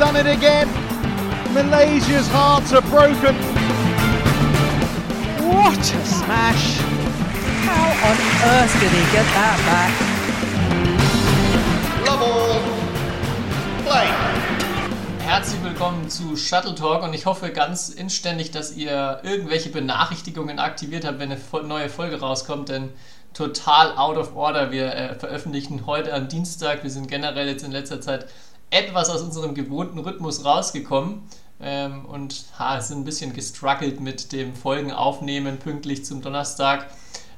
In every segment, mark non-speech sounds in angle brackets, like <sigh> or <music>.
done it again. Malaysia's hearts are broken. What a smash! How on earth did he get that back? Love all. Play. Herzlich willkommen zu Shuttle Talk und ich hoffe ganz inständig, dass ihr irgendwelche Benachrichtigungen aktiviert habt, wenn eine neue Folge rauskommt, denn total out of order. Wir äh, veröffentlichen heute am Dienstag. Wir sind generell jetzt in letzter Zeit etwas aus unserem gewohnten Rhythmus rausgekommen ähm, und ha, sind ein bisschen gestruggelt mit dem Folgen aufnehmen pünktlich zum Donnerstag.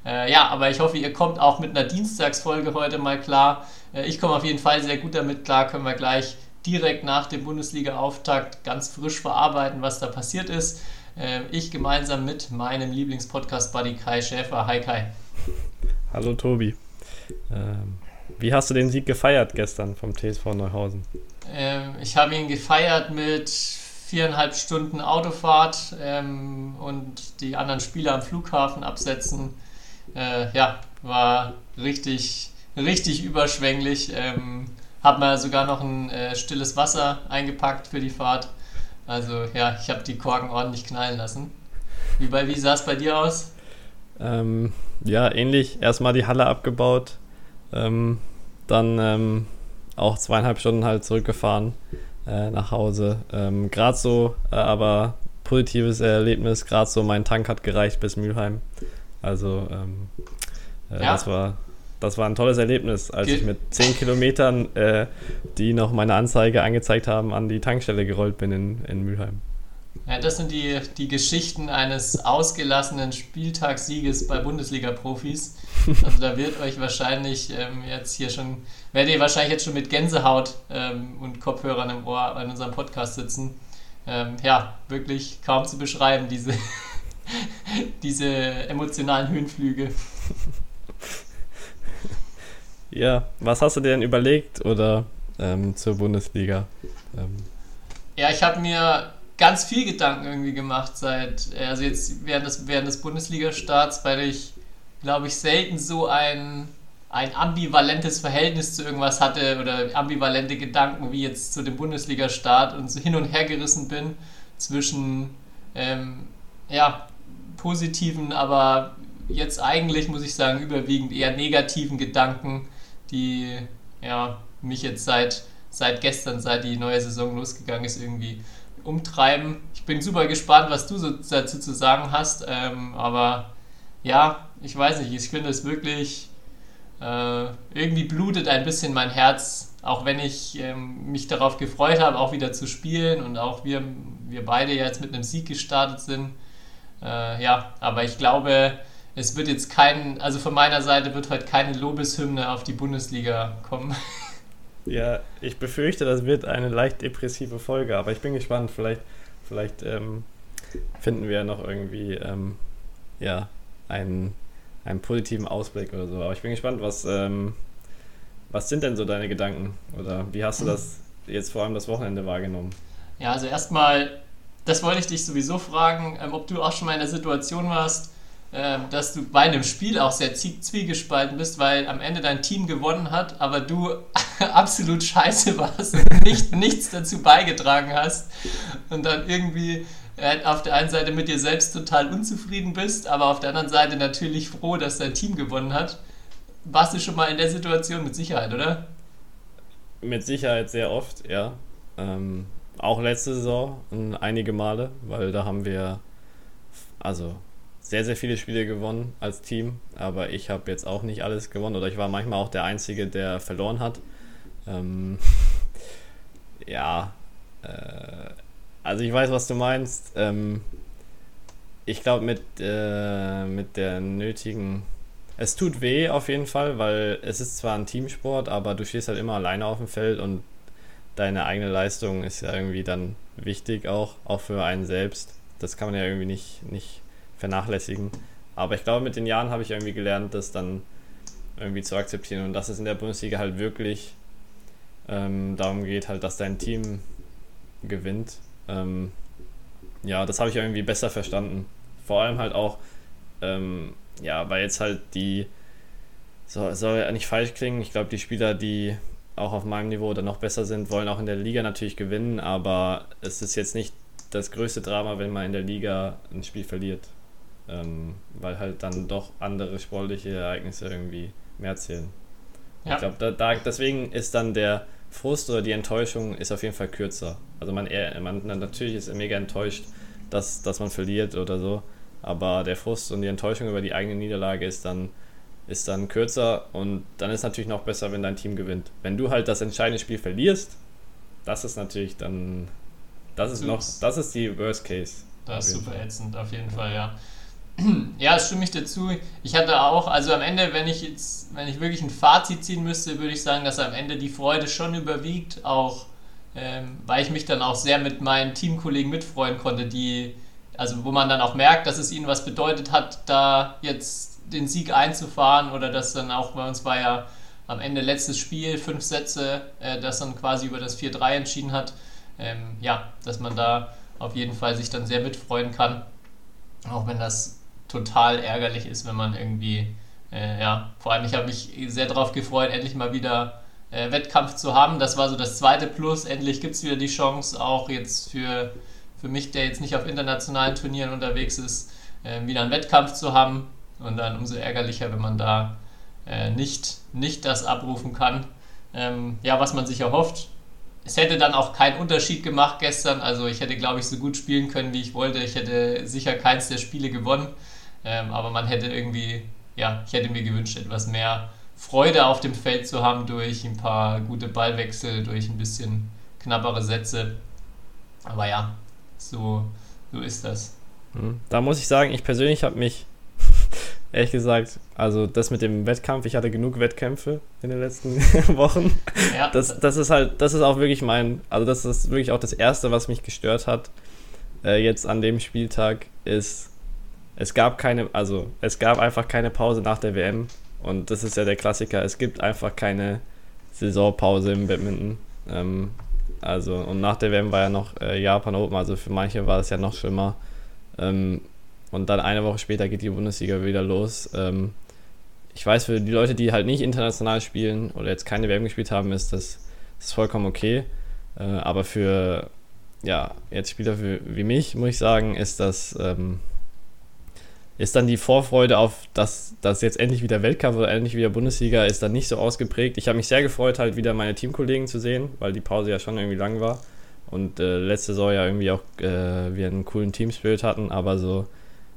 Äh, ja, aber ich hoffe, ihr kommt auch mit einer Dienstagsfolge heute mal klar. Äh, ich komme auf jeden Fall sehr gut damit klar, können wir gleich direkt nach dem Bundesliga-Auftakt ganz frisch verarbeiten, was da passiert ist. Äh, ich gemeinsam mit meinem Lieblingspodcast-Buddy Kai Schäfer. Hi Kai. Hallo Tobi. Ähm, wie hast du den Sieg gefeiert gestern vom TSV Neuhausen? Ähm, ich habe ihn gefeiert mit viereinhalb Stunden Autofahrt ähm, und die anderen Spieler am Flughafen absetzen. Äh, ja, war richtig, richtig überschwänglich. Ähm, hab mir sogar noch ein äh, stilles Wasser eingepackt für die Fahrt. Also ja, ich habe die Korken ordentlich knallen lassen. Wie, wie sah es bei dir aus? Ähm, ja, ähnlich. Erstmal die Halle abgebaut, ähm, dann ähm, auch zweieinhalb Stunden halt zurückgefahren äh, nach Hause. Ähm, gerade so, äh, aber positives Erlebnis. Gerade so, mein Tank hat gereicht bis Mülheim. Also, ähm, äh, ja. das war das war ein tolles Erlebnis, als ich mit 10 Kilometern, äh, die noch meine Anzeige angezeigt haben, an die Tankstelle gerollt bin in, in Mülheim. Ja, das sind die, die Geschichten eines ausgelassenen Spieltagssieges bei Bundesliga-Profis. Also da wird euch wahrscheinlich ähm, jetzt hier schon, werdet ihr wahrscheinlich jetzt schon mit Gänsehaut ähm, und Kopfhörern im Ohr an unserem Podcast sitzen. Ähm, ja, wirklich kaum zu beschreiben, diese, <laughs> diese emotionalen Höhenflüge. Ja, was hast du dir denn überlegt oder ähm, zur Bundesliga? Ähm. Ja, ich habe mir ganz viel Gedanken irgendwie gemacht seit, also jetzt während des, während des Bundesliga-Starts, weil ich, glaube ich, selten so ein, ein ambivalentes Verhältnis zu irgendwas hatte oder ambivalente Gedanken wie jetzt zu dem Bundesliga-Start und so hin und her gerissen bin zwischen, ähm, ja, positiven, aber jetzt eigentlich, muss ich sagen, überwiegend eher negativen Gedanken, die, ja, mich jetzt seit, seit gestern, seit die neue Saison losgegangen ist, irgendwie umtreiben. Ich bin super gespannt, was du so dazu zu sagen hast. Ähm, aber ja, ich weiß nicht, ich finde es wirklich, äh, irgendwie blutet ein bisschen mein Herz, auch wenn ich ähm, mich darauf gefreut habe, auch wieder zu spielen und auch wir, wir beide jetzt mit einem Sieg gestartet sind. Äh, ja, aber ich glaube, es wird jetzt kein, also von meiner Seite wird heute keine Lobeshymne auf die Bundesliga kommen. <laughs> Ja, ich befürchte, das wird eine leicht depressive Folge, aber ich bin gespannt. Vielleicht, vielleicht ähm, finden wir ja noch irgendwie ähm, ja, einen, einen positiven Ausblick oder so. Aber ich bin gespannt, was, ähm, was sind denn so deine Gedanken? Oder wie hast du das jetzt vor allem das Wochenende wahrgenommen? Ja, also erstmal, das wollte ich dich sowieso fragen, ähm, ob du auch schon mal in der Situation warst, dass du bei einem Spiel auch sehr zwiegespalten bist, weil am Ende dein Team gewonnen hat, aber du <laughs> absolut scheiße warst und nicht, nichts dazu beigetragen hast und dann irgendwie äh, auf der einen Seite mit dir selbst total unzufrieden bist, aber auf der anderen Seite natürlich froh, dass dein Team gewonnen hat. Warst du schon mal in der Situation mit Sicherheit, oder? Mit Sicherheit sehr oft, ja. Ähm, auch letzte Saison einige Male, weil da haben wir, also sehr, sehr viele Spiele gewonnen als Team, aber ich habe jetzt auch nicht alles gewonnen oder ich war manchmal auch der Einzige, der verloren hat. Ähm, <laughs> ja, äh, also ich weiß, was du meinst. Ähm, ich glaube, mit, äh, mit der nötigen. Es tut weh auf jeden Fall, weil es ist zwar ein Teamsport, aber du stehst halt immer alleine auf dem Feld und deine eigene Leistung ist ja irgendwie dann wichtig auch, auch für einen selbst. Das kann man ja irgendwie nicht, nicht vernachlässigen. Aber ich glaube, mit den Jahren habe ich irgendwie gelernt, das dann irgendwie zu akzeptieren und dass es in der Bundesliga halt wirklich ähm, darum geht, halt, dass dein Team gewinnt. Ähm, ja, das habe ich irgendwie besser verstanden. Vor allem halt auch, ähm, ja, weil jetzt halt die, so, soll ja nicht falsch klingen, ich glaube, die Spieler, die auch auf meinem Niveau oder noch besser sind, wollen auch in der Liga natürlich gewinnen, aber es ist jetzt nicht das größte Drama, wenn man in der Liga ein Spiel verliert. Ähm, weil halt dann doch andere sportliche Ereignisse irgendwie mehr zählen. Ja. Ich glaube, da, da, deswegen ist dann der Frust oder die Enttäuschung ist auf jeden Fall kürzer. Also man, eher, man natürlich ist mega enttäuscht, dass, dass man verliert oder so, aber der Frust und die Enttäuschung über die eigene Niederlage ist dann, ist dann kürzer und dann ist natürlich noch besser, wenn dein Team gewinnt. Wenn du halt das entscheidende Spiel verlierst, das ist natürlich dann, das ist noch, das ist die Worst Case. Das ist super ätzend, auf jeden Fall, ja. Ja, stimme ich dazu. Ich hatte auch, also am Ende, wenn ich jetzt, wenn ich wirklich ein Fazit ziehen müsste, würde ich sagen, dass am Ende die Freude schon überwiegt, auch ähm, weil ich mich dann auch sehr mit meinen Teamkollegen mitfreuen konnte, die, also wo man dann auch merkt, dass es ihnen was bedeutet hat, da jetzt den Sieg einzufahren oder dass dann auch bei uns war ja am Ende letztes Spiel, fünf Sätze, äh, das dann quasi über das 4-3 entschieden hat. Ähm, ja, dass man da auf jeden Fall sich dann sehr mitfreuen kann. Auch wenn das total ärgerlich ist, wenn man irgendwie, äh, ja, vor allem ich habe mich sehr darauf gefreut, endlich mal wieder äh, Wettkampf zu haben. Das war so das zweite Plus. Endlich gibt es wieder die Chance, auch jetzt für, für mich, der jetzt nicht auf internationalen Turnieren unterwegs ist, äh, wieder einen Wettkampf zu haben. Und dann umso ärgerlicher, wenn man da äh, nicht, nicht das abrufen kann. Ähm, ja, was man sich erhofft. Es hätte dann auch keinen Unterschied gemacht gestern. Also ich hätte, glaube ich, so gut spielen können, wie ich wollte. Ich hätte sicher keins der Spiele gewonnen. Ähm, aber man hätte irgendwie, ja, ich hätte mir gewünscht, etwas mehr Freude auf dem Feld zu haben durch ein paar gute Ballwechsel, durch ein bisschen knappere Sätze. Aber ja, so, so ist das. Hm. Da muss ich sagen, ich persönlich habe mich, <laughs> ehrlich gesagt, also das mit dem Wettkampf, ich hatte genug Wettkämpfe in den letzten <laughs> Wochen. Ja. Das, das ist halt, das ist auch wirklich mein, also das ist wirklich auch das Erste, was mich gestört hat, äh, jetzt an dem Spieltag, ist, es gab keine, also es gab einfach keine Pause nach der WM. Und das ist ja der Klassiker. Es gibt einfach keine Saisonpause im Badminton. Ähm, also, und nach der WM war ja noch äh, Japan Open, also für manche war es ja noch schlimmer. Ähm, und dann eine Woche später geht die Bundesliga wieder los. Ähm, ich weiß, für die Leute, die halt nicht international spielen oder jetzt keine WM gespielt haben, ist das, das ist vollkommen okay. Äh, aber für ja, jetzt Spieler wie, wie mich, muss ich sagen, ist das ähm, ist dann die Vorfreude auf, dass, dass jetzt endlich wieder Weltcup oder endlich wieder Bundesliga ist dann nicht so ausgeprägt. Ich habe mich sehr gefreut, halt wieder meine Teamkollegen zu sehen, weil die Pause ja schon irgendwie lang war. Und äh, letzte Saison ja irgendwie auch äh, wir einen coolen Teamspirit hatten, aber so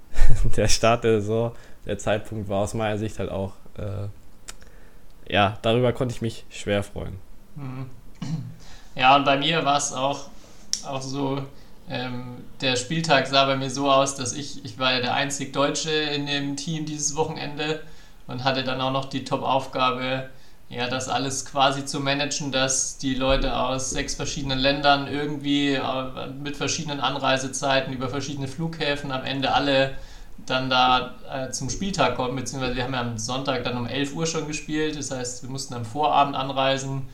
<laughs> der Start der Saison, der Zeitpunkt war aus meiner Sicht halt auch, äh, ja, darüber konnte ich mich schwer freuen. Mhm. <clears throat> Ja, und bei mir war es auch, auch so, ähm, der Spieltag sah bei mir so aus, dass ich, ich war ja der einzig Deutsche in dem Team dieses Wochenende und hatte dann auch noch die Top-Aufgabe, ja, das alles quasi zu managen, dass die Leute aus sechs verschiedenen Ländern irgendwie äh, mit verschiedenen Anreisezeiten über verschiedene Flughäfen am Ende alle dann da äh, zum Spieltag kommen, beziehungsweise wir haben ja am Sonntag dann um 11 Uhr schon gespielt, das heißt, wir mussten am Vorabend anreisen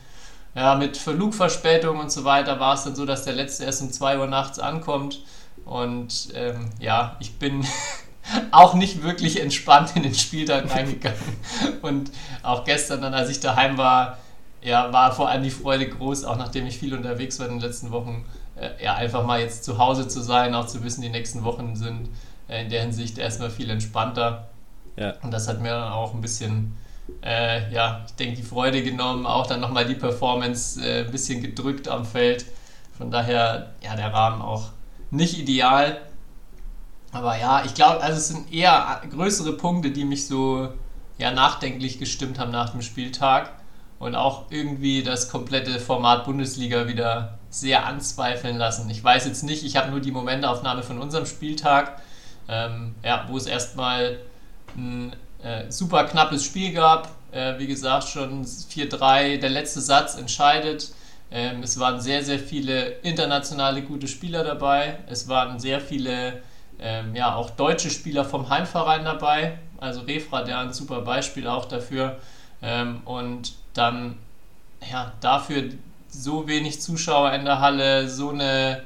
ja, mit Flugverspätung und so weiter war es dann so, dass der letzte erst um 2 Uhr nachts ankommt. Und ähm, ja, ich bin <laughs> auch nicht wirklich entspannt in den Spieltag reingegangen. <laughs> Und auch gestern dann, als ich daheim war, ja, war vor allem die Freude groß, auch nachdem ich viel unterwegs war in den letzten Wochen, äh, ja, einfach mal jetzt zu Hause zu sein, auch zu wissen, die nächsten Wochen sind äh, in der Hinsicht erstmal viel entspannter. Ja. Und das hat mir dann auch ein bisschen äh, ja, ich denke, die Freude genommen, auch dann nochmal die Performance äh, ein bisschen gedrückt am Feld. Von daher, ja, der Rahmen auch nicht ideal. Aber ja, ich glaube, also es sind eher größere Punkte, die mich so ja, nachdenklich gestimmt haben nach dem Spieltag. Und auch irgendwie das komplette Format Bundesliga wieder sehr anzweifeln lassen. Ich weiß jetzt nicht, ich habe nur die Momentaufnahme von unserem Spieltag, ähm, ja, wo es erstmal ein äh, super knappes Spiel gab. Äh, wie gesagt, schon 4-3, der letzte Satz entscheidet. Ähm, es waren sehr, sehr viele internationale gute Spieler dabei. Es waren sehr viele, ähm, ja, auch deutsche Spieler vom Heimverein dabei. Also Refra, der ein super Beispiel auch dafür. Ähm, und dann, ja, dafür so wenig Zuschauer in der Halle, so eine,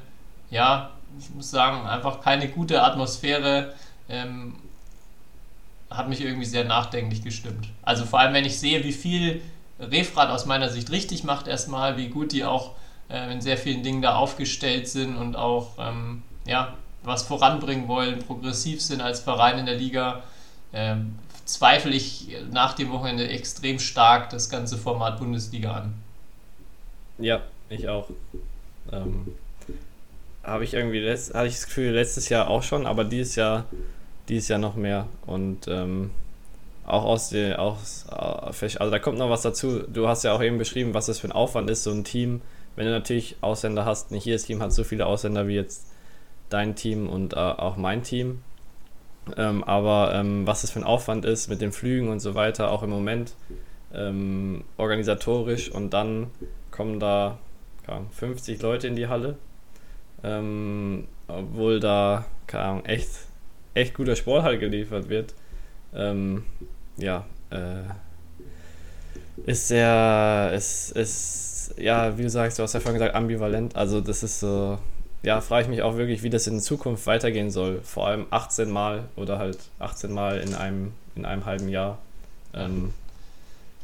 ja, ich muss sagen, einfach keine gute Atmosphäre. Ähm, hat mich irgendwie sehr nachdenklich gestimmt. Also vor allem, wenn ich sehe, wie viel Refrat aus meiner Sicht richtig macht erstmal, wie gut die auch äh, in sehr vielen Dingen da aufgestellt sind und auch ähm, ja, was voranbringen wollen, progressiv sind als Verein in der Liga, ähm, zweifle ich nach dem Wochenende extrem stark das ganze Format Bundesliga an. Ja, ich auch. Ähm, habe ich irgendwie letzt, hatte ich das Gefühl letztes Jahr auch schon, aber dieses Jahr, dieses Jahr noch mehr und ähm, auch aus der, aus, also da kommt noch was dazu. Du hast ja auch eben beschrieben, was das für ein Aufwand ist, so ein Team. Wenn du natürlich Ausländer hast, nicht jedes Team hat so viele Ausländer wie jetzt dein Team und äh, auch mein Team. Ähm, aber ähm, was das für ein Aufwand ist mit den Flügen und so weiter, auch im Moment ähm, organisatorisch und dann kommen da ja, 50 Leute in die Halle, ähm, obwohl da keine Ahnung, echt, echt guter Sport halt geliefert wird. Ähm, ja, äh, ist sehr, ist, ist, ja, wie du sagst, du hast ja vorhin gesagt, ambivalent. Also das ist so, ja, frage ich mich auch wirklich, wie das in Zukunft weitergehen soll. Vor allem 18 Mal oder halt 18 Mal in einem, in einem halben Jahr. Ähm,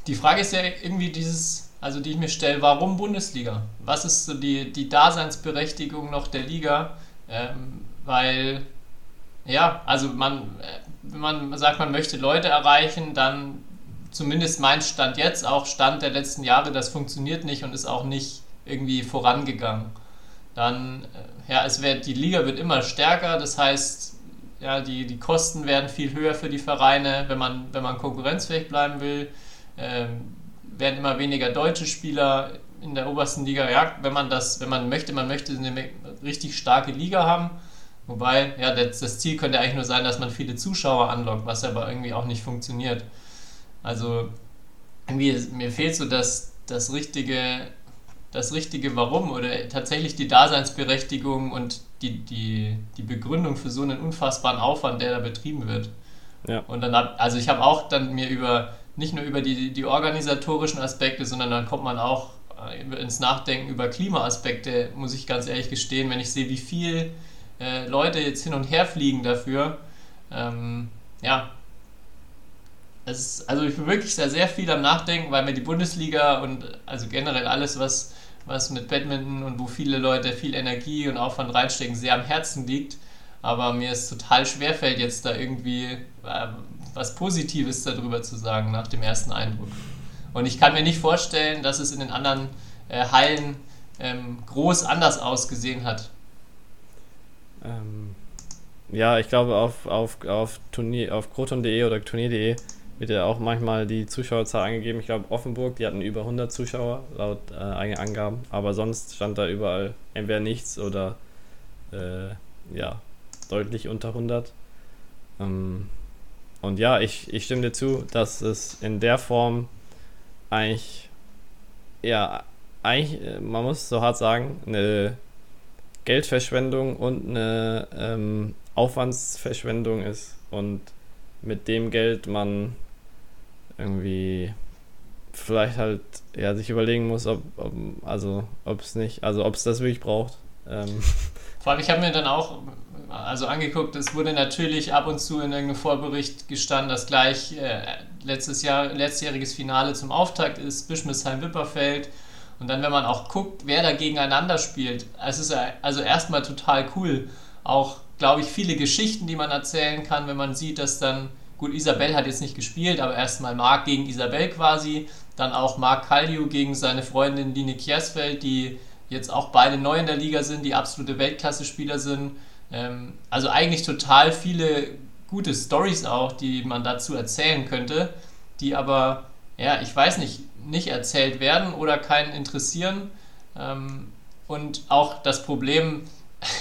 die Frage ist ja irgendwie dieses, also die ich mir stelle, warum Bundesliga? Was ist so die, die Daseinsberechtigung noch der Liga? Ähm, weil, ja, also man, wenn man sagt, man möchte Leute erreichen, dann zumindest mein Stand jetzt, auch Stand der letzten Jahre, das funktioniert nicht und ist auch nicht irgendwie vorangegangen. Dann, äh, ja, es wird, die Liga wird immer stärker, das heißt, ja, die, die Kosten werden viel höher für die Vereine, wenn man, wenn man konkurrenzfähig bleiben will. Ähm, werden immer weniger deutsche Spieler in der obersten Liga. Ja, wenn man das, wenn man möchte, man möchte eine richtig starke Liga haben Wobei, ja, das, das, Ziel könnte eigentlich nur sein, dass man viele Zuschauer anlockt, was aber irgendwie auch nicht funktioniert. Also, irgendwie, mir fehlt so das, das richtige, das richtige Warum oder tatsächlich die Daseinsberechtigung und die, die, die Begründung für so einen unfassbaren Aufwand, der da betrieben wird. Ja. Und dann hab, also ich habe auch dann mir über, nicht nur über die, die organisatorischen Aspekte, sondern dann kommt man auch äh, ins Nachdenken über Klimaaspekte, muss ich ganz ehrlich gestehen, wenn ich sehe, wie viel äh, Leute jetzt hin und her fliegen dafür. Ähm, ja. Ist, also ich bin wirklich sehr, sehr viel am Nachdenken, weil mir die Bundesliga und also generell alles, was, was mit Badminton und wo viele Leute viel Energie und Aufwand reinstecken, sehr am Herzen liegt. Aber mir ist total schwerfällt, jetzt da irgendwie äh, was Positives darüber zu sagen nach dem ersten Eindruck. Und ich kann mir nicht vorstellen, dass es in den anderen äh, Hallen ähm, groß anders ausgesehen hat. Ähm, ja, ich glaube, auf, auf, auf, auf kroton.de oder turnier.de wird ja auch manchmal die Zuschauerzahl angegeben. Ich glaube, Offenburg, die hatten über 100 Zuschauer laut äh, eigenen Angaben, aber sonst stand da überall entweder nichts oder äh, ja, deutlich unter 100. Ähm, und ja, ich, ich stimme dir zu, dass es in der Form eigentlich, ja, eigentlich, äh, man muss so hart sagen, eine Geldverschwendung und eine ähm, Aufwandsverschwendung ist und mit dem Geld man irgendwie vielleicht halt ja sich überlegen muss, ob, ob also ob es nicht, also ob es das wirklich braucht. Ähm. <laughs> Vor allem, ich habe mir dann auch also angeguckt, es wurde natürlich ab und zu in irgendeinem Vorbericht gestanden, dass gleich äh, letztes Jahr letztjähriges Finale zum Auftakt ist, Bischmissheim-Wipperfeld und dann, wenn man auch guckt, wer da gegeneinander spielt, es ist also erstmal total cool. Auch, glaube ich, viele Geschichten, die man erzählen kann, wenn man sieht, dass dann, gut, Isabel hat jetzt nicht gespielt, aber erstmal Marc gegen Isabel quasi, dann auch Marc Kalju gegen seine Freundin Line Kiersfeld, die jetzt auch beide neu in der Liga sind, die absolute Weltklasse-Spieler sind. Ähm, also eigentlich total viele gute Stories auch, die man dazu erzählen könnte, die aber, ja, ich weiß nicht, nicht erzählt werden oder keinen interessieren. Ähm, und auch das Problem,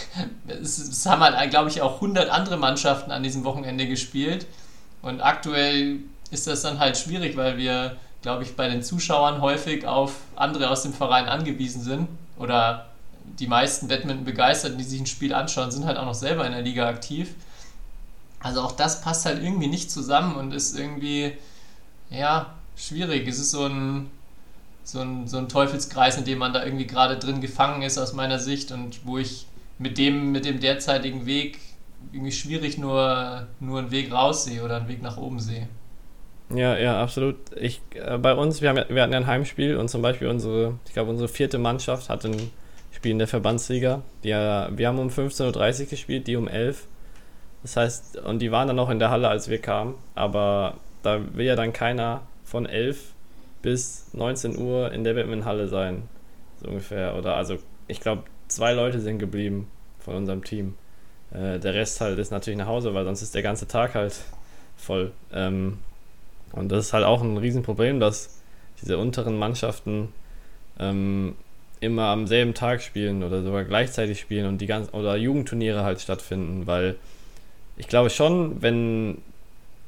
<laughs> es, haben halt, glaube ich, auch 100 andere Mannschaften an diesem Wochenende gespielt. Und aktuell ist das dann halt schwierig, weil wir, glaube ich, bei den Zuschauern häufig auf andere aus dem Verein angewiesen sind. Oder die meisten Badminton-Begeisterten, die sich ein Spiel anschauen, sind halt auch noch selber in der Liga aktiv. Also auch das passt halt irgendwie nicht zusammen und ist irgendwie, ja, schwierig. Es ist so ein, so ein, so ein Teufelskreis, in dem man da irgendwie gerade drin gefangen ist aus meiner Sicht und wo ich mit dem, mit dem derzeitigen Weg irgendwie schwierig nur, nur einen Weg raus sehe oder einen Weg nach oben sehe. Ja, ja, absolut. Ich, äh, bei uns, wir, haben, wir hatten ja ein Heimspiel und zum Beispiel unsere, ich glaube, unsere vierte Mannschaft hatte ein Spiel in der Verbandsliga. Die, wir haben um 15.30 Uhr gespielt, die um 11 Das heißt, und die waren dann noch in der Halle, als wir kamen, aber da will ja dann keiner von 11 bis 19 Uhr in der Badminton-Halle sein. So ungefähr. Oder also, ich glaube, zwei Leute sind geblieben von unserem Team. Äh, der Rest halt ist natürlich nach Hause, weil sonst ist der ganze Tag halt voll. Ähm, und das ist halt auch ein Riesenproblem, dass diese unteren Mannschaften ähm, immer am selben Tag spielen oder sogar gleichzeitig spielen und die ganzen oder Jugendturniere halt stattfinden, weil ich glaube schon, wenn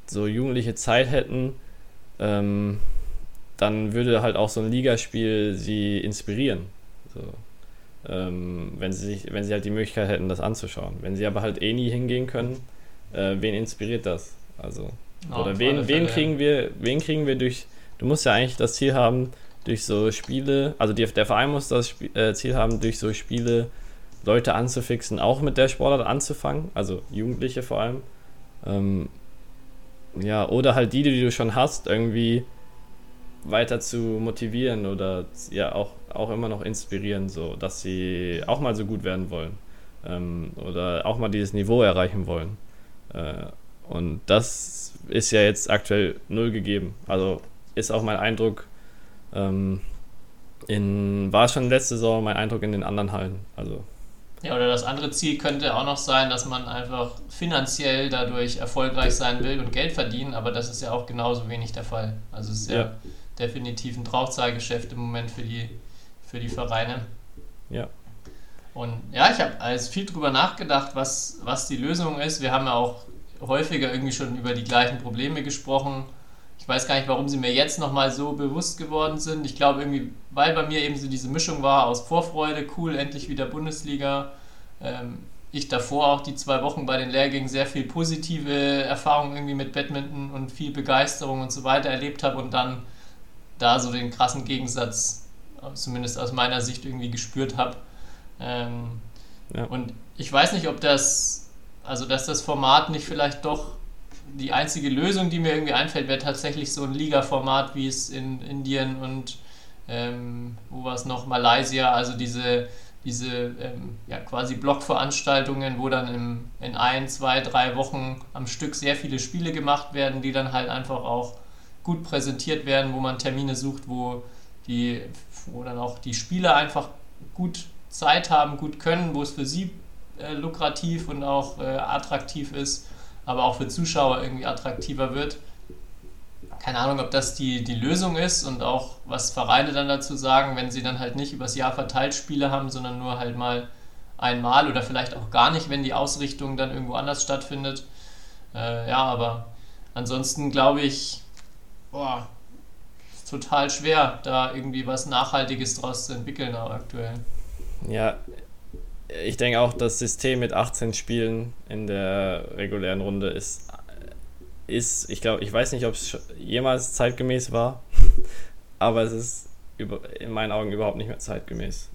so Jugendliche Zeit hätten, ähm, dann würde halt auch so ein Ligaspiel sie inspirieren. So. Ähm, wenn, sie sich, wenn sie halt die Möglichkeit hätten, das anzuschauen. Wenn sie aber halt eh nie hingehen können, äh, wen inspiriert das? Also, oh, oder wen, wen kriegen wir, wen kriegen wir durch, du musst ja eigentlich das Ziel haben, durch so Spiele, also die, der Verein muss das Spiel, äh, Ziel haben, durch so Spiele Leute anzufixen, auch mit der Sportart anzufangen, also Jugendliche vor allem. Ähm, ja, oder halt die, die du schon hast, irgendwie weiter zu motivieren oder ja auch, auch immer noch inspirieren, so dass sie auch mal so gut werden wollen ähm, oder auch mal dieses Niveau erreichen wollen. Äh, und das ist ja jetzt aktuell null gegeben. Also ist auch mein Eindruck, ähm, in, war schon letzte Saison mein Eindruck in den anderen Hallen. Also ja, oder das andere Ziel könnte auch noch sein, dass man einfach finanziell dadurch erfolgreich sein will und Geld verdienen, aber das ist ja auch genauso wenig der Fall. Also es ist ja, ja definitiv ein Draufzahlgeschäft im Moment für die, für die Vereine. Ja. Und ja, ich habe also viel drüber nachgedacht, was, was die Lösung ist. Wir haben ja auch häufiger irgendwie schon über die gleichen Probleme gesprochen. Ich weiß gar nicht, warum sie mir jetzt nochmal so bewusst geworden sind. Ich glaube irgendwie, weil bei mir eben so diese Mischung war aus Vorfreude, cool, endlich wieder Bundesliga. Ähm, ich davor auch die zwei Wochen bei den Lehrgängen sehr viel positive Erfahrungen irgendwie mit Badminton und viel Begeisterung und so weiter erlebt habe und dann da so den krassen Gegensatz, zumindest aus meiner Sicht, irgendwie gespürt habe. Ähm, ja. Und ich weiß nicht, ob das, also dass das Format nicht vielleicht doch die einzige Lösung, die mir irgendwie einfällt, wäre tatsächlich so ein Liga-Format, wie es in Indien und ähm, wo war es noch, Malaysia, also diese, diese ähm, ja, quasi Blockveranstaltungen, wo dann im, in ein, zwei, drei Wochen am Stück sehr viele Spiele gemacht werden, die dann halt einfach auch gut präsentiert werden, wo man Termine sucht, wo, die, wo dann auch die Spieler einfach gut Zeit haben, gut können, wo es für sie äh, lukrativ und auch äh, attraktiv ist, aber auch für Zuschauer irgendwie attraktiver wird. Keine Ahnung, ob das die, die Lösung ist und auch was Vereine dann dazu sagen, wenn sie dann halt nicht übers Jahr verteilt Spiele haben, sondern nur halt mal einmal oder vielleicht auch gar nicht, wenn die Ausrichtung dann irgendwo anders stattfindet. Äh, ja, aber ansonsten glaube ich, boah, ist total schwer, da irgendwie was Nachhaltiges draus zu entwickeln aktuell. Ja, ich denke auch, das System mit 18 Spielen in der regulären Runde ist, ist ich glaube, ich weiß nicht, ob es jemals zeitgemäß war, <laughs> aber es ist über, in meinen Augen überhaupt nicht mehr zeitgemäß.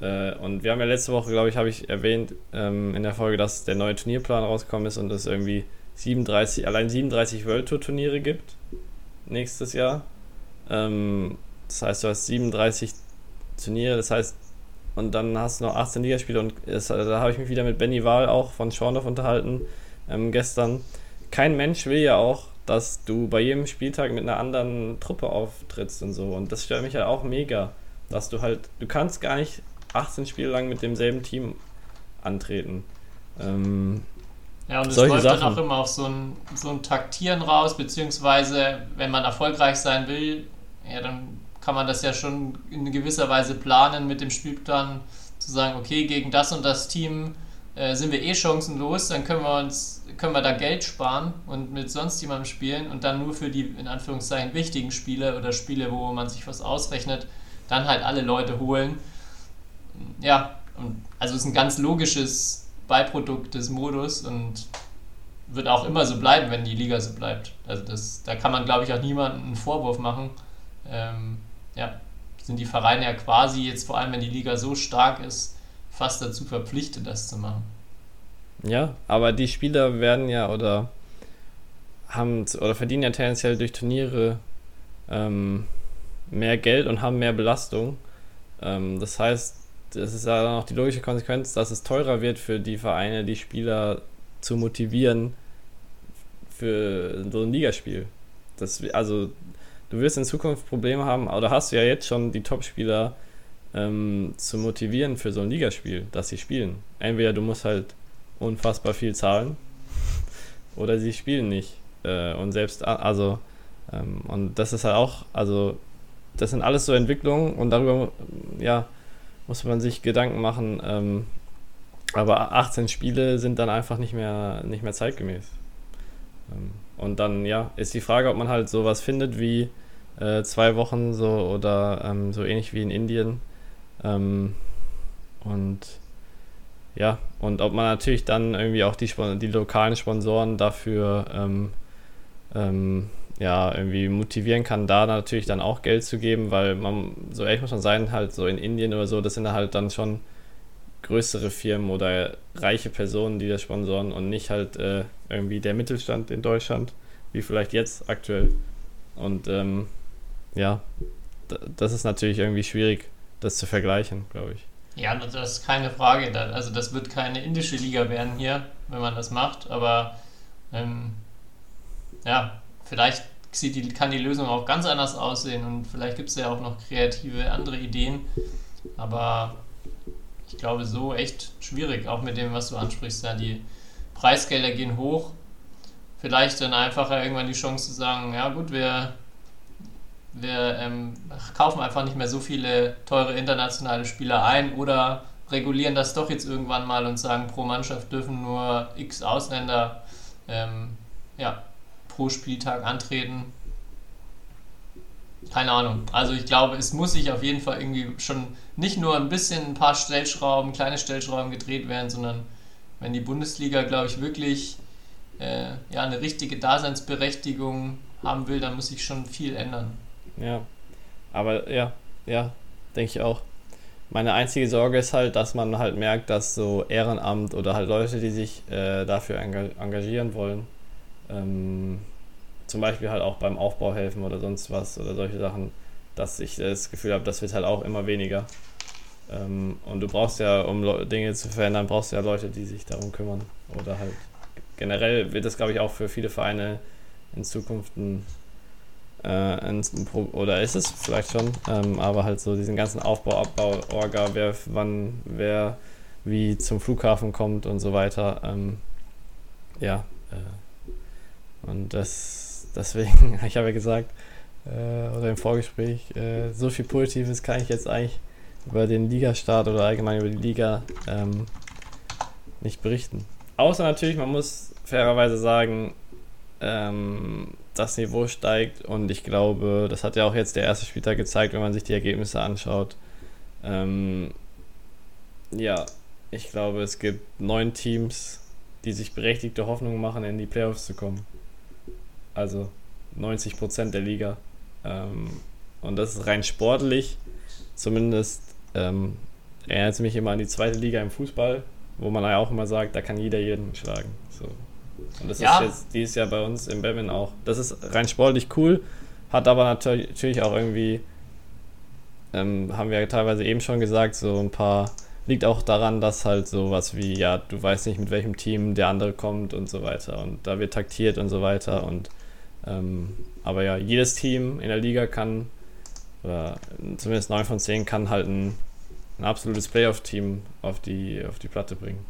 Äh, und wir haben ja letzte Woche, glaube ich, habe ich erwähnt ähm, in der Folge, dass der neue Turnierplan rausgekommen ist und es irgendwie 37, allein 37 World Tour Turniere gibt nächstes Jahr. Ähm, das heißt, du hast 37 Turniere, das heißt, und dann hast du noch 18 Ligaspiele und es, also da habe ich mich wieder mit Benny Wahl auch von Schorndorf unterhalten ähm, gestern. Kein Mensch will ja auch, dass du bei jedem Spieltag mit einer anderen Truppe auftrittst und so. Und das stört mich halt auch mega, dass du halt, du kannst gar nicht 18 Spiele lang mit demselben Team antreten. Ähm, ja, und es läuft Sachen. dann auch immer auf so ein, so ein Taktieren raus, beziehungsweise wenn man erfolgreich sein will, ja, dann kann man das ja schon in gewisser Weise planen mit dem Spielplan, zu sagen, okay, gegen das und das Team äh, sind wir eh chancenlos, dann können wir uns, können wir da Geld sparen und mit sonst jemandem spielen und dann nur für die in Anführungszeichen wichtigen Spiele oder Spiele, wo man sich was ausrechnet, dann halt alle Leute holen. Ja, und also ist ein ganz logisches Beiprodukt des Modus und wird auch immer so bleiben, wenn die Liga so bleibt. Also das, da kann man, glaube ich, auch niemandem einen Vorwurf machen. Ähm, ja, sind die Vereine ja quasi jetzt, vor allem wenn die Liga so stark ist, fast dazu verpflichtet, das zu machen. Ja, aber die Spieler werden ja oder haben oder verdienen ja tendenziell durch Turniere ähm, mehr Geld und haben mehr Belastung. Ähm, das heißt, das ist ja dann auch die logische Konsequenz, dass es teurer wird für die Vereine, die Spieler zu motivieren für so ein Ligaspiel. Das, also, du wirst in Zukunft Probleme haben, oder hast du ja jetzt schon die Top-Spieler ähm, zu motivieren für so ein Ligaspiel, dass sie spielen. Entweder du musst halt unfassbar viel zahlen <laughs> oder sie spielen nicht. Äh, und selbst, also, ähm, und das ist halt auch, also, das sind alles so Entwicklungen und darüber, ja, muss man sich Gedanken machen. Ähm, aber 18 Spiele sind dann einfach nicht mehr, nicht mehr zeitgemäß. Ähm, und dann, ja, ist die Frage, ob man halt sowas findet wie äh, zwei Wochen so oder ähm, so ähnlich wie in Indien. Ähm, und ja, und ob man natürlich dann irgendwie auch die, die lokalen Sponsoren dafür ähm, ähm, ja, irgendwie motivieren kann, da natürlich dann auch Geld zu geben, weil man, so ehrlich muss man sein, halt so in Indien oder so, das sind halt dann schon größere Firmen oder reiche Personen, die das sponsoren und nicht halt äh, irgendwie der Mittelstand in Deutschland, wie vielleicht jetzt aktuell. Und ähm, ja, das ist natürlich irgendwie schwierig, das zu vergleichen, glaube ich. Ja, das ist keine Frage. Also das wird keine indische Liga werden hier, wenn man das macht, aber ähm, ja, vielleicht sieht die, kann die Lösung auch ganz anders aussehen und vielleicht gibt es ja auch noch kreative andere Ideen. Aber ich glaube, so echt schwierig, auch mit dem, was du ansprichst. Ja, die Preisgelder gehen hoch. Vielleicht dann einfach irgendwann die Chance zu sagen, ja gut, wir, wir ähm, kaufen einfach nicht mehr so viele teure internationale Spieler ein oder regulieren das doch jetzt irgendwann mal und sagen, pro Mannschaft dürfen nur x Ausländer ähm, ja, pro Spieltag antreten. Keine Ahnung. Also ich glaube, es muss sich auf jeden Fall irgendwie schon nicht nur ein bisschen ein paar Stellschrauben, kleine Stellschrauben gedreht werden, sondern wenn die Bundesliga, glaube ich, wirklich äh, ja, eine richtige Daseinsberechtigung haben will, dann muss sich schon viel ändern. Ja, aber ja, ja, denke ich auch. Meine einzige Sorge ist halt, dass man halt merkt, dass so Ehrenamt oder halt Leute, die sich äh, dafür engagieren wollen, ähm, zum Beispiel halt auch beim Aufbau helfen oder sonst was oder solche Sachen, dass ich das Gefühl habe, das wird halt auch immer weniger. Ähm, und du brauchst ja, um Dinge zu verändern, brauchst du ja Leute, die sich darum kümmern. Oder halt generell wird das, glaube ich, auch für viele Vereine in Zukunft ein, äh, ein oder ist es vielleicht schon, ähm, aber halt so diesen ganzen Aufbau, Abbau, Orga, wer wann, wer wie zum Flughafen kommt und so weiter. Ähm, ja, äh, und das deswegen, <laughs> ich habe ja gesagt, äh, oder im Vorgespräch, äh, so viel Positives kann ich jetzt eigentlich über den Ligastart oder allgemein über die Liga ähm, nicht berichten. Außer natürlich, man muss fairerweise sagen, ähm, das Niveau steigt und ich glaube, das hat ja auch jetzt der erste Spieltag gezeigt, wenn man sich die Ergebnisse anschaut. Ähm, ja, ich glaube, es gibt neun Teams, die sich berechtigte Hoffnung machen, in die Playoffs zu kommen. Also 90 Prozent der Liga. Ähm, und das ist rein sportlich, zumindest ähm, erinnert es mich immer an die zweite Liga im Fußball, wo man ja auch immer sagt, da kann jeder jeden schlagen. So. Und das ja. ist jetzt dieses Jahr bei uns im Badminton auch. Das ist rein sportlich cool, hat aber natürlich auch irgendwie, ähm, haben wir ja teilweise eben schon gesagt, so ein paar, liegt auch daran, dass halt sowas wie, ja, du weißt nicht, mit welchem Team der andere kommt und so weiter. Und da wird taktiert und so weiter. Und ähm, aber ja, jedes Team in der Liga kann, oder zumindest 9 von 10 kann halt ein ein absolutes Playoff-Team auf die, auf die Platte bringen.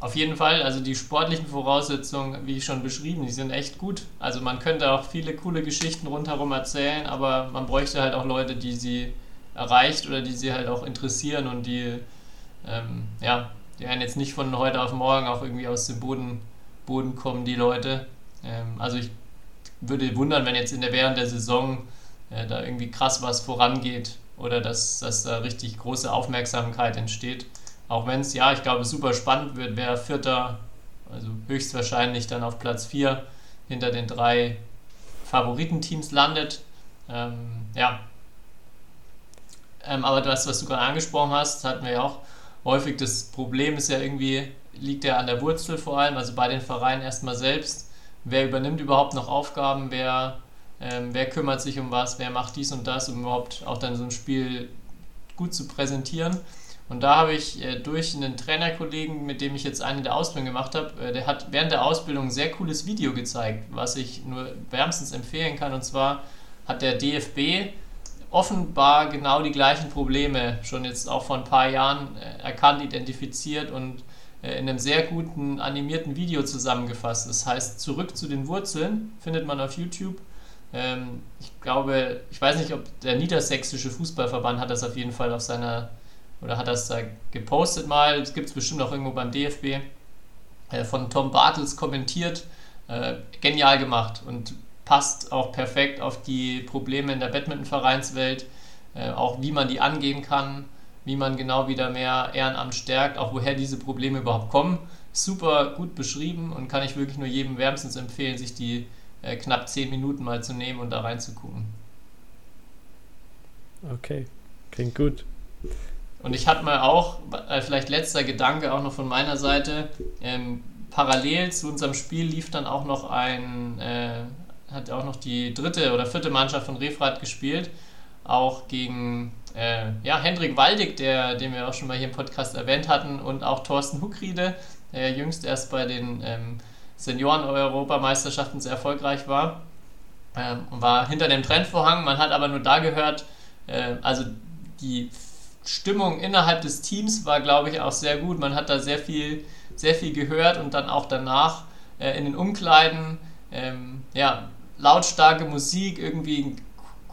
Auf jeden Fall, also die sportlichen Voraussetzungen, wie schon beschrieben, die sind echt gut. Also man könnte auch viele coole Geschichten rundherum erzählen, aber man bräuchte halt auch Leute, die sie erreicht oder die sie halt auch interessieren und die, ähm, ja, die werden jetzt nicht von heute auf morgen auch irgendwie aus dem Boden, Boden kommen, die Leute. Ähm, also ich würde wundern, wenn jetzt in der während der Saison äh, da irgendwie krass was vorangeht oder dass, dass da richtig große Aufmerksamkeit entsteht. Auch wenn es, ja, ich glaube, super spannend wird, wer Vierter, also höchstwahrscheinlich dann auf Platz 4 hinter den drei Favoritenteams landet. Ähm, ja. Ähm, aber das, was du gerade angesprochen hast, hatten wir ja auch häufig. Das Problem ist ja irgendwie, liegt ja an der Wurzel vor allem, also bei den Vereinen erstmal selbst. Wer übernimmt überhaupt noch Aufgaben, wer, ähm, wer kümmert sich um was, wer macht dies und das, um überhaupt auch dann so ein Spiel gut zu präsentieren. Und da habe ich äh, durch einen Trainerkollegen, mit dem ich jetzt eine der Ausbildungen gemacht habe, äh, der hat während der Ausbildung ein sehr cooles Video gezeigt, was ich nur wärmstens empfehlen kann. Und zwar hat der DFB offenbar genau die gleichen Probleme schon jetzt auch vor ein paar Jahren äh, erkannt, identifiziert und in einem sehr guten animierten Video zusammengefasst. Das heißt, zurück zu den Wurzeln findet man auf YouTube. Ähm, ich glaube, ich weiß nicht, ob der Niedersächsische Fußballverband hat das auf jeden Fall auf seiner oder hat das da gepostet mal, es gibt es bestimmt auch irgendwo beim DFB, äh, von Tom Bartels kommentiert, äh, genial gemacht und passt auch perfekt auf die Probleme in der Badminton-Vereinswelt, äh, auch wie man die angehen kann, wie man genau wieder mehr Ehrenamt stärkt, auch woher diese Probleme überhaupt kommen. Super gut beschrieben und kann ich wirklich nur jedem wärmstens empfehlen, sich die äh, knapp 10 Minuten mal zu nehmen und da reinzugucken. Okay, klingt gut. Und ich hatte mal auch, äh, vielleicht letzter Gedanke auch noch von meiner Seite, ähm, parallel zu unserem Spiel lief dann auch noch ein, äh, hat auch noch die dritte oder vierte Mannschaft von Refrat gespielt, auch gegen äh, ja, Hendrik Waldig, der, den wir auch schon mal hier im Podcast erwähnt hatten, und auch Thorsten Huckriede, der jüngst erst bei den ähm, Senioren-Europameisterschaften sehr erfolgreich war. Ähm, war hinter dem Trendvorhang, man hat aber nur da gehört, äh, also die Stimmung innerhalb des Teams war, glaube ich, auch sehr gut. Man hat da sehr viel, sehr viel gehört und dann auch danach äh, in den Umkleiden, ähm, ja, lautstarke Musik, irgendwie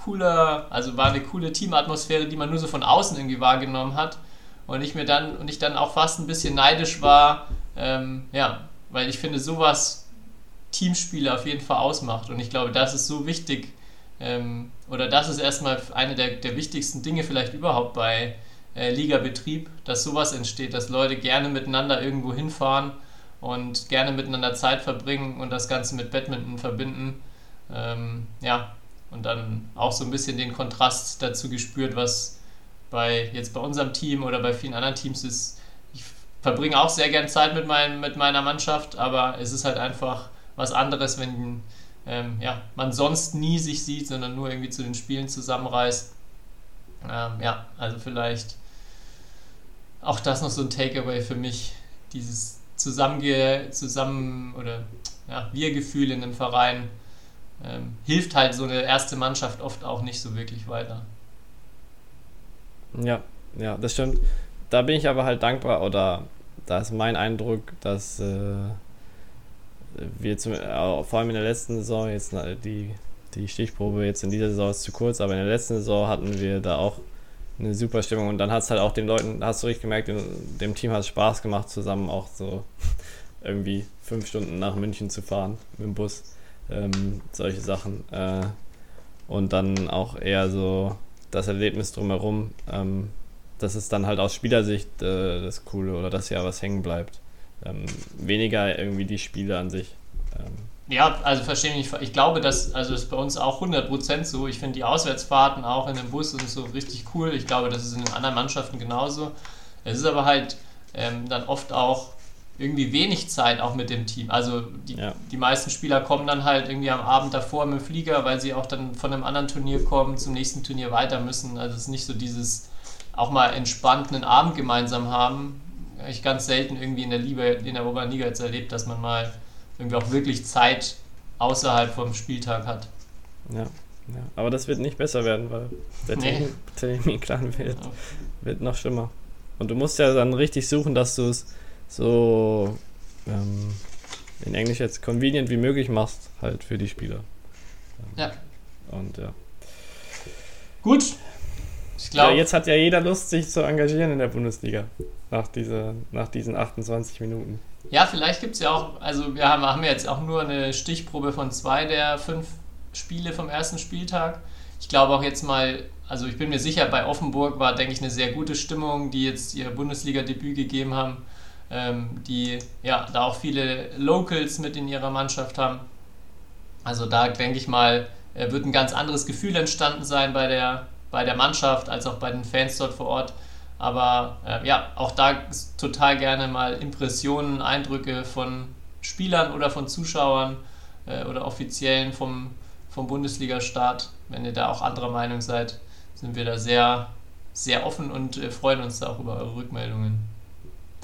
cooler, also war eine coole Teamatmosphäre, die man nur so von außen irgendwie wahrgenommen hat. Und ich mir dann, und ich dann auch fast ein bisschen neidisch war, ähm, ja, weil ich finde, sowas Teamspiele auf jeden Fall ausmacht. Und ich glaube, das ist so wichtig, ähm, oder das ist erstmal eine der, der wichtigsten Dinge vielleicht überhaupt bei äh, Ligabetrieb, dass sowas entsteht, dass Leute gerne miteinander irgendwo hinfahren und gerne miteinander Zeit verbringen und das Ganze mit Badminton verbinden. Ähm, ja, und dann auch so ein bisschen den Kontrast dazu gespürt, was bei jetzt bei unserem Team oder bei vielen anderen Teams ist. Ich verbringe auch sehr gern Zeit mit, mein, mit meiner Mannschaft, aber es ist halt einfach was anderes, wenn ähm, ja, man sonst nie sich sieht, sondern nur irgendwie zu den Spielen zusammenreist. Ähm, ja, also vielleicht auch das noch so ein Takeaway für mich, dieses Zusammenge zusammen oder ja, Wir-Gefühl in einem Verein ähm, hilft halt so eine erste Mannschaft oft auch nicht so wirklich weiter. Ja, ja, das stimmt. Da bin ich aber halt dankbar oder da ist mein Eindruck, dass äh, wir zum, äh, vor allem in der letzten Saison, jetzt die, die Stichprobe jetzt in dieser Saison ist zu kurz, aber in der letzten Saison hatten wir da auch eine super Stimmung und dann hat es halt auch den Leuten, hast du richtig gemerkt, dem, dem Team hat es Spaß gemacht, zusammen auch so <laughs> irgendwie fünf Stunden nach München zu fahren mit dem Bus, ähm, solche Sachen. Äh, und dann auch eher so das Erlebnis drumherum, ähm, das ist dann halt aus Spielersicht äh, das Coole oder das ja was hängen bleibt. Ähm, weniger irgendwie die Spiele an sich. Ähm. Ja, also verstehe mich. Ich glaube, dass, also ist bei uns auch 100% so. Ich finde die Auswärtsfahrten auch in dem Bus und so richtig cool. Ich glaube, das ist in den anderen Mannschaften genauso. Es ist aber halt ähm, dann oft auch irgendwie wenig Zeit auch mit dem Team. Also die, ja. die meisten Spieler kommen dann halt irgendwie am Abend davor mit dem Flieger, weil sie auch dann von einem anderen Turnier kommen, zum nächsten Turnier weiter müssen. Also es ist nicht so dieses auch mal entspannt einen Abend gemeinsam haben, ich ganz selten irgendwie in der Liga, in der Oberliga jetzt erlebt, dass man mal irgendwie auch wirklich Zeit außerhalb vom Spieltag hat. Ja, ja. aber das wird nicht besser werden, weil der nee. <laughs> Terminplan wird, wird noch schlimmer. Und du musst ja dann richtig suchen, dass du es so ähm, in Englisch jetzt convenient wie möglich machst, halt für die Spieler. Ja. Und ja. Gut, ich glaub, ja, jetzt hat ja jeder Lust, sich zu engagieren in der Bundesliga nach, dieser, nach diesen 28 Minuten. Ja, vielleicht gibt es ja auch, also wir haben, haben jetzt auch nur eine Stichprobe von zwei der fünf Spiele vom ersten Spieltag. Ich glaube auch jetzt mal, also ich bin mir sicher, bei Offenburg war, denke ich, eine sehr gute Stimmung, die jetzt ihr Bundesliga-Debüt gegeben haben, ähm, die ja da auch viele Locals mit in ihrer Mannschaft haben. Also da denke ich mal, äh, wird ein ganz anderes Gefühl entstanden sein bei der, bei der Mannschaft als auch bei den Fans dort vor Ort. Aber äh, ja, auch da total gerne mal Impressionen, Eindrücke von Spielern oder von Zuschauern. äh, oder Offiziellen vom, vom Bundesliga-Start. Wenn ihr da auch anderer Meinung seid, sind wir da sehr, sehr offen und äh, freuen uns da auch über eure Rückmeldungen.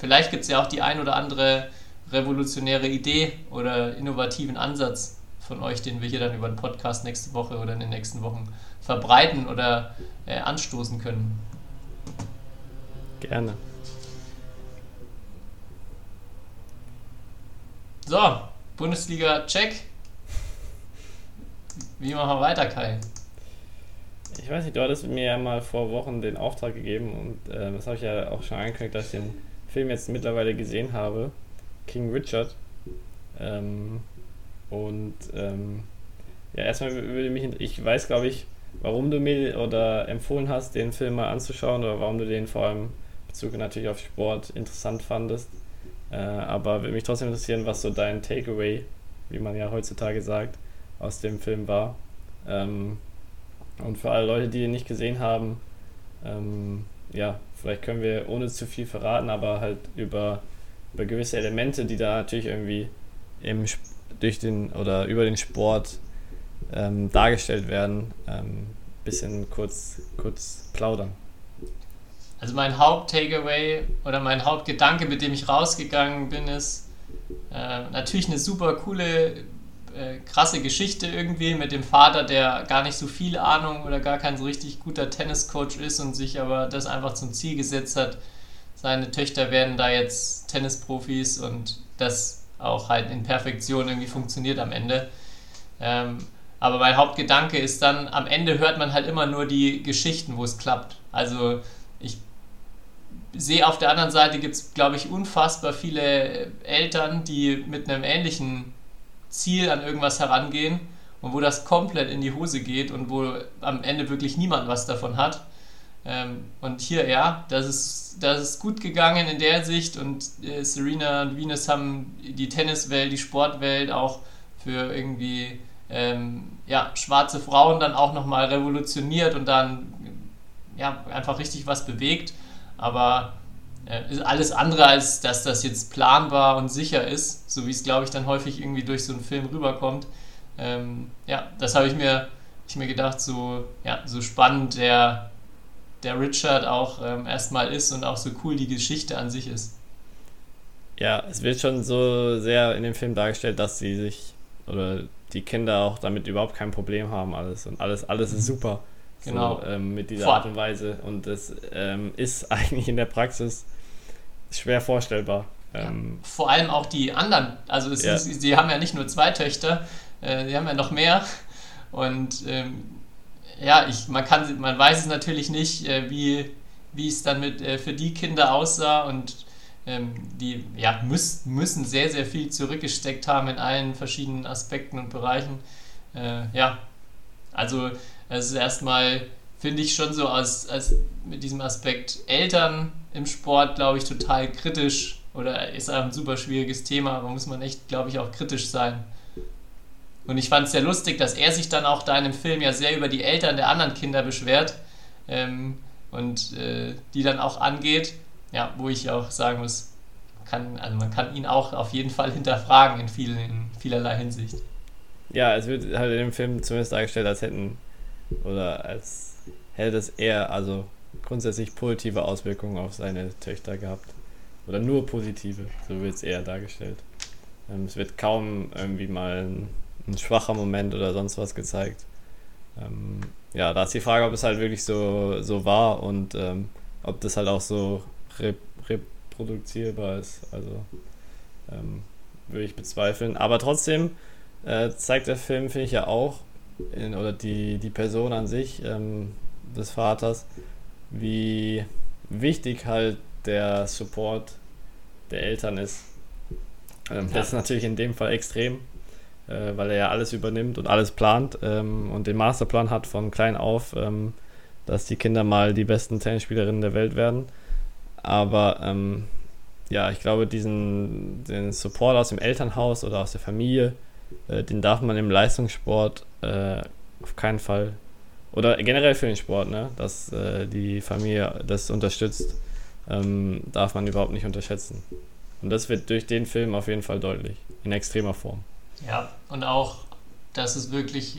Vielleicht gibt es ja auch die ein oder andere revolutionäre Idee oder innovativen Ansatz von euch, den wir hier dann über den Podcast nächste Woche oder in den nächsten Wochen verbreiten oder äh, anstoßen können. Gerne. So, Bundesliga check. Wie machen wir weiter, Kai? Ich weiß nicht, du hattest mir ja mal vor Wochen den Auftrag gegeben und äh, das habe ich ja auch schon angekündigt, dass ich den Film jetzt mittlerweile gesehen habe. King Richard. Ähm, und ähm, ja, erstmal würde mich, ich weiß glaube ich, warum du mir oder empfohlen hast, den Film mal anzuschauen oder warum du den vor allem Bezug natürlich auf Sport interessant fandest. Äh, aber würde mich trotzdem interessieren, was so dein Takeaway, wie man ja heutzutage sagt, aus dem Film war. Ähm, und für alle Leute, die ihn nicht gesehen haben, ähm, ja, vielleicht können wir ohne zu viel verraten, aber halt über, über gewisse Elemente, die da natürlich irgendwie im, durch den oder über den Sport ähm, dargestellt werden, ähm, bisschen kurz, kurz plaudern. Also mein Haupt-Takeaway oder mein Hauptgedanke, mit dem ich rausgegangen bin, ist äh, natürlich eine super coole, äh, krasse Geschichte irgendwie mit dem Vater, der gar nicht so viel Ahnung oder gar kein so richtig guter Tenniscoach ist und sich aber das einfach zum Ziel gesetzt hat. Seine Töchter werden da jetzt Tennisprofis und das auch halt in Perfektion irgendwie funktioniert am Ende. Ähm, aber mein Hauptgedanke ist dann, am Ende hört man halt immer nur die Geschichten, wo es klappt. Also ich sehe auf der anderen Seite gibt es, glaube ich, unfassbar viele Eltern, die mit einem ähnlichen Ziel an irgendwas herangehen und wo das komplett in die Hose geht und wo am Ende wirklich niemand was davon hat. Ähm, und hier, ja, das ist, das ist gut gegangen in der Sicht und äh, Serena und Venus haben die Tenniswelt, die Sportwelt auch für irgendwie ähm, ja, schwarze Frauen dann auch nochmal revolutioniert und dann ja, einfach richtig was bewegt. Aber alles andere, als dass das jetzt planbar und sicher ist, so wie es, glaube ich, dann häufig irgendwie durch so einen Film rüberkommt. Ähm, ja, das habe ich mir, ich mir gedacht, so, ja, so spannend der, der Richard auch ähm, erstmal ist und auch so cool die Geschichte an sich ist. Ja, es wird schon so sehr in dem Film dargestellt, dass sie sich oder die Kinder auch damit überhaupt kein Problem haben, alles und alles, alles ist mhm. super. Genau. So, ähm, mit dieser Vor Art und Weise. Und das ähm, <laughs> ist eigentlich in der Praxis schwer vorstellbar. Ähm, ja. Vor allem auch die anderen. Also es ja. ist, sie haben ja nicht nur zwei Töchter, äh, sie haben ja noch mehr. Und ähm, ja, ich, man, kann, man weiß es natürlich nicht, äh, wie, wie es dann mit, äh, für die Kinder aussah. Und ähm, die ja, müß, müssen sehr, sehr viel zurückgesteckt haben in allen verschiedenen Aspekten und Bereichen. Äh, ja, also es ist erstmal, finde ich schon so als, als mit diesem Aspekt Eltern im Sport, glaube ich, total kritisch oder ist ein super schwieriges Thema, aber muss man echt, glaube ich, auch kritisch sein. Und ich fand es sehr lustig, dass er sich dann auch da in dem Film ja sehr über die Eltern der anderen Kinder beschwert ähm, und äh, die dann auch angeht. Ja, wo ich auch sagen muss, kann, also man kann ihn auch auf jeden Fall hinterfragen in, vielen, in vielerlei Hinsicht. Ja, es wird halt in dem Film zumindest dargestellt, als hätten oder als hätte es eher, also grundsätzlich positive Auswirkungen auf seine Töchter gehabt. Oder nur positive, so wird es eher dargestellt. Ähm, es wird kaum irgendwie mal ein, ein, schwacher Moment oder sonst was gezeigt. Ähm, ja, da ist die Frage, ob es halt wirklich so, so war und ähm, ob das halt auch so rep reproduzierbar ist. Also ähm, würde ich bezweifeln. Aber trotzdem äh, zeigt der Film, finde ich ja auch, in, oder die, die Person an sich ähm, des Vaters, wie wichtig halt der Support der Eltern ist. Ähm, ja. Das ist natürlich in dem Fall extrem, äh, weil er ja alles übernimmt und alles plant ähm, und den Masterplan hat von klein auf, ähm, dass die Kinder mal die besten Tennisspielerinnen der Welt werden. Aber ähm, ja, ich glaube, diesen den Support aus dem Elternhaus oder aus der Familie, äh, den darf man im Leistungssport äh, auf keinen Fall oder generell für den Sport, ne, dass äh, die Familie das unterstützt, ähm, darf man überhaupt nicht unterschätzen. Und das wird durch den Film auf jeden Fall deutlich, in extremer Form. Ja, und auch, dass es wirklich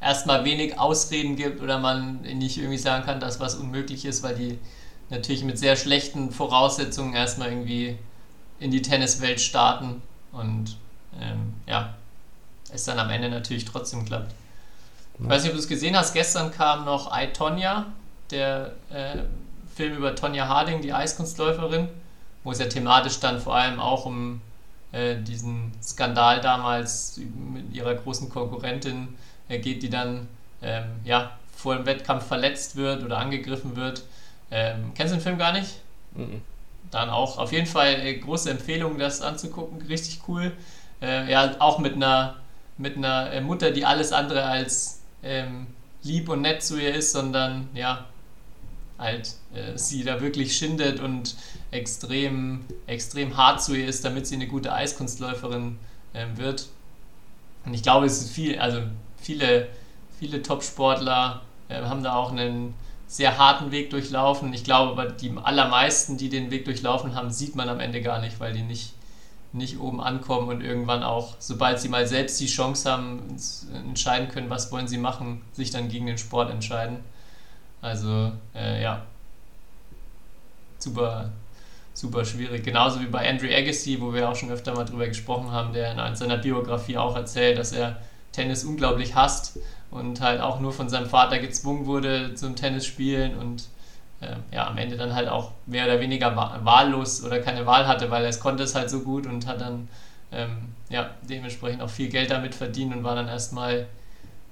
erstmal wenig Ausreden gibt oder man nicht irgendwie sagen kann, dass was unmöglich ist, weil die natürlich mit sehr schlechten Voraussetzungen erstmal irgendwie in die Tenniswelt starten und ähm, ja, es dann am Ende natürlich trotzdem klappt. Ich weiß nicht, ob du es gesehen hast, gestern kam noch I, Tonya, der äh, Film über Tonja Harding, die Eiskunstläuferin, wo es ja thematisch dann vor allem auch um äh, diesen Skandal damals mit ihrer großen Konkurrentin äh, geht, die dann ähm, ja, vor dem Wettkampf verletzt wird oder angegriffen wird. Ähm, kennst du den Film gar nicht? Mhm. Dann auch auf jeden Fall äh, große Empfehlung, das anzugucken. Richtig cool. Äh, ja, auch mit einer, mit einer äh, Mutter, die alles andere als ähm, lieb und nett zu ihr ist, sondern ja, halt äh, sie da wirklich schindet und extrem, extrem hart zu ihr ist, damit sie eine gute Eiskunstläuferin ähm, wird. Und ich glaube, es ist viel, also viele, viele Top-Sportler äh, haben da auch einen sehr harten Weg durchlaufen. Ich glaube, aber die allermeisten, die den Weg durchlaufen haben, sieht man am Ende gar nicht, weil die nicht, nicht oben ankommen und irgendwann auch, sobald sie mal selbst die Chance haben, entscheiden können, was wollen sie machen, sich dann gegen den Sport entscheiden. Also, äh, ja, super, super schwierig. Genauso wie bei Andrew Agassi, wo wir auch schon öfter mal drüber gesprochen haben, der in seiner Biografie auch erzählt, dass er Tennis unglaublich hasst und halt auch nur von seinem Vater gezwungen wurde zum Tennis spielen und äh, ja, am Ende dann halt auch mehr oder weniger wahllos oder keine Wahl hatte, weil er es konnte es halt so gut und hat dann ähm, ja, dementsprechend auch viel Geld damit verdient und war dann erstmal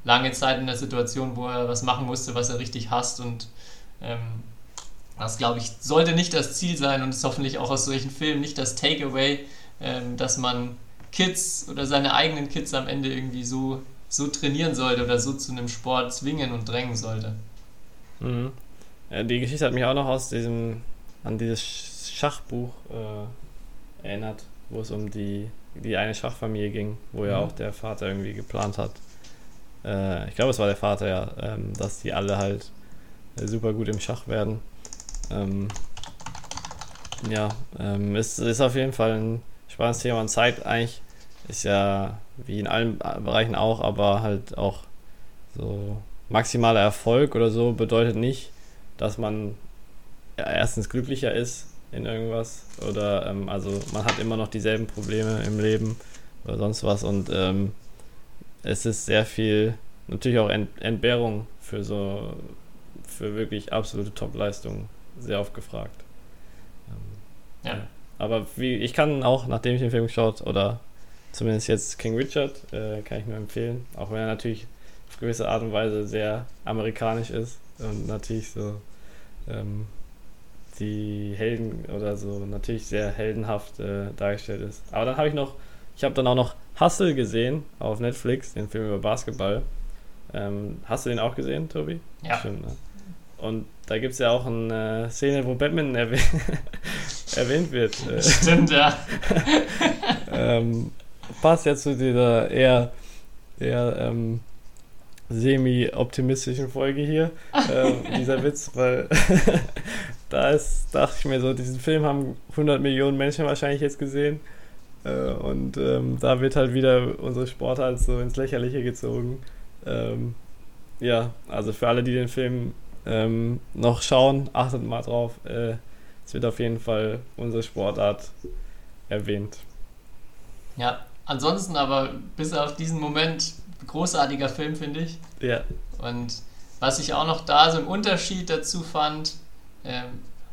lange Zeit in der Situation, wo er was machen musste, was er richtig hasst und ähm, das, glaube ich, sollte nicht das Ziel sein und ist hoffentlich auch aus solchen Filmen nicht das Takeaway, ähm, dass man Kids oder seine eigenen Kids am Ende irgendwie so, so trainieren sollte oder so zu einem Sport zwingen und drängen sollte. Mhm. Die Geschichte hat mich auch noch aus diesem, an dieses Schachbuch äh, erinnert, wo es um die, die eine Schachfamilie ging, wo ja mhm. auch der Vater irgendwie geplant hat. Äh, ich glaube, es war der Vater, ja, ähm, dass die alle halt äh, super gut im Schach werden. Ähm, ja, ähm, es ist auf jeden Fall ein spannendes Thema und zeigt eigentlich, ist ja wie in allen Bereichen auch, aber halt auch so maximaler Erfolg oder so bedeutet nicht, dass man erstens glücklicher ist in irgendwas oder ähm, also man hat immer noch dieselben Probleme im Leben oder sonst was und ähm, es ist sehr viel natürlich auch Ent Entbehrung für so für wirklich absolute Top-Leistungen sehr oft gefragt. Ähm, ja. ja. Aber wie, ich kann auch, nachdem ich den Film geschaut, oder zumindest jetzt King Richard, äh, kann ich nur empfehlen. Auch wenn er natürlich auf gewisse Art und Weise sehr amerikanisch ist und natürlich so ähm, die Helden oder so natürlich sehr heldenhaft äh, dargestellt ist. Aber dann habe ich noch, ich habe dann auch noch Hustle gesehen auf Netflix, den Film über Basketball. Ähm, hast du den auch gesehen, Tobi? Ja. Stimmt, ne? Und da gibt es ja auch eine Szene, wo Batman erwäh <laughs> erwähnt wird. Stimmt, ja. <laughs> ähm, passt ja zu dieser eher, eher ähm, semi-optimistischen Folge hier, <laughs> ähm, dieser Witz, weil <laughs> da ist, dachte ich mir so, diesen Film haben 100 Millionen Menschen wahrscheinlich jetzt gesehen äh, und ähm, da wird halt wieder unsere Sportart so ins Lächerliche gezogen. Ähm, ja, also für alle, die den Film ähm, noch schauen, achtet mal drauf. Äh, es wird auf jeden Fall unsere Sportart erwähnt. Ja, ansonsten aber bis auf diesen Moment großartiger Film, finde ich. Ja. Und was ich auch noch da so im Unterschied dazu fand, ähm,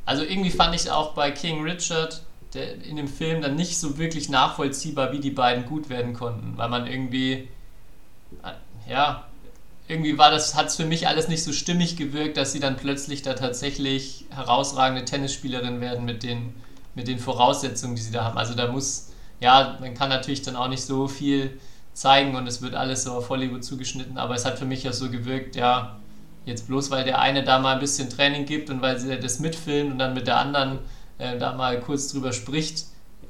also irgendwie fand ich auch bei King Richard der, in dem Film dann nicht so wirklich nachvollziehbar, wie die beiden gut werden konnten, weil man irgendwie, äh, ja, irgendwie war das, hat es für mich alles nicht so stimmig gewirkt, dass sie dann plötzlich da tatsächlich herausragende Tennisspielerin werden mit den, mit den Voraussetzungen, die sie da haben. Also da muss, ja, man kann natürlich dann auch nicht so viel zeigen und es wird alles so auf Hollywood zugeschnitten, aber es hat für mich ja so gewirkt, ja, jetzt bloß weil der eine da mal ein bisschen Training gibt und weil sie das mitfilmt und dann mit der anderen äh, da mal kurz drüber spricht,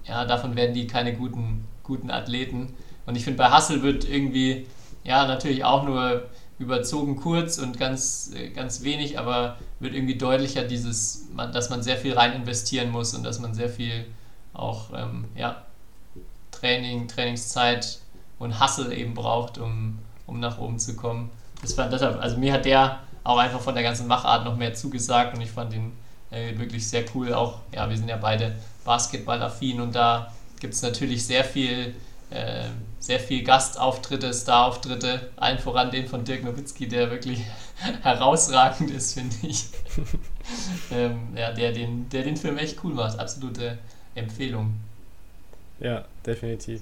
ja, davon werden die keine guten, guten Athleten. Und ich finde, bei Hassel wird irgendwie, ja, natürlich auch nur überzogen kurz und ganz, äh, ganz wenig, aber wird irgendwie deutlicher, dieses, dass man sehr viel rein investieren muss und dass man sehr viel auch ähm, ja, Training, Trainingszeit und Hustle eben braucht, um, um nach oben zu kommen. Das war deshalb, also mir hat der auch einfach von der ganzen Machart noch mehr zugesagt und ich fand ihn äh, wirklich sehr cool. Auch, ja, wir sind ja beide Basketball-affin und da gibt es natürlich sehr viel, äh, sehr viel Gastauftritte, Starauftritte, allen voran den von Dirk Nowitzki, der wirklich <laughs> herausragend ist, finde ich. <laughs> ähm, ja, der den, der den Film echt cool macht. Absolute Empfehlung. Ja, definitiv.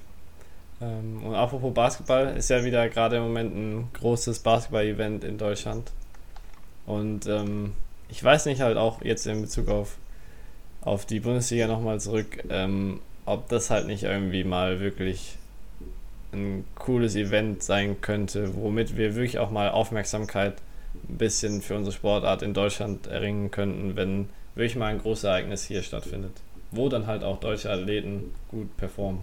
Ähm, und apropos Basketball, ist ja wieder gerade im Moment ein großes Basketball-Event in Deutschland. Und ähm, ich weiß nicht halt auch jetzt in Bezug auf, auf die Bundesliga nochmal zurück, ähm, ob das halt nicht irgendwie mal wirklich ein cooles Event sein könnte, womit wir wirklich auch mal Aufmerksamkeit ein bisschen für unsere Sportart in Deutschland erringen könnten, wenn wirklich mal ein großes Ereignis hier stattfindet, wo dann halt auch deutsche Athleten gut performen.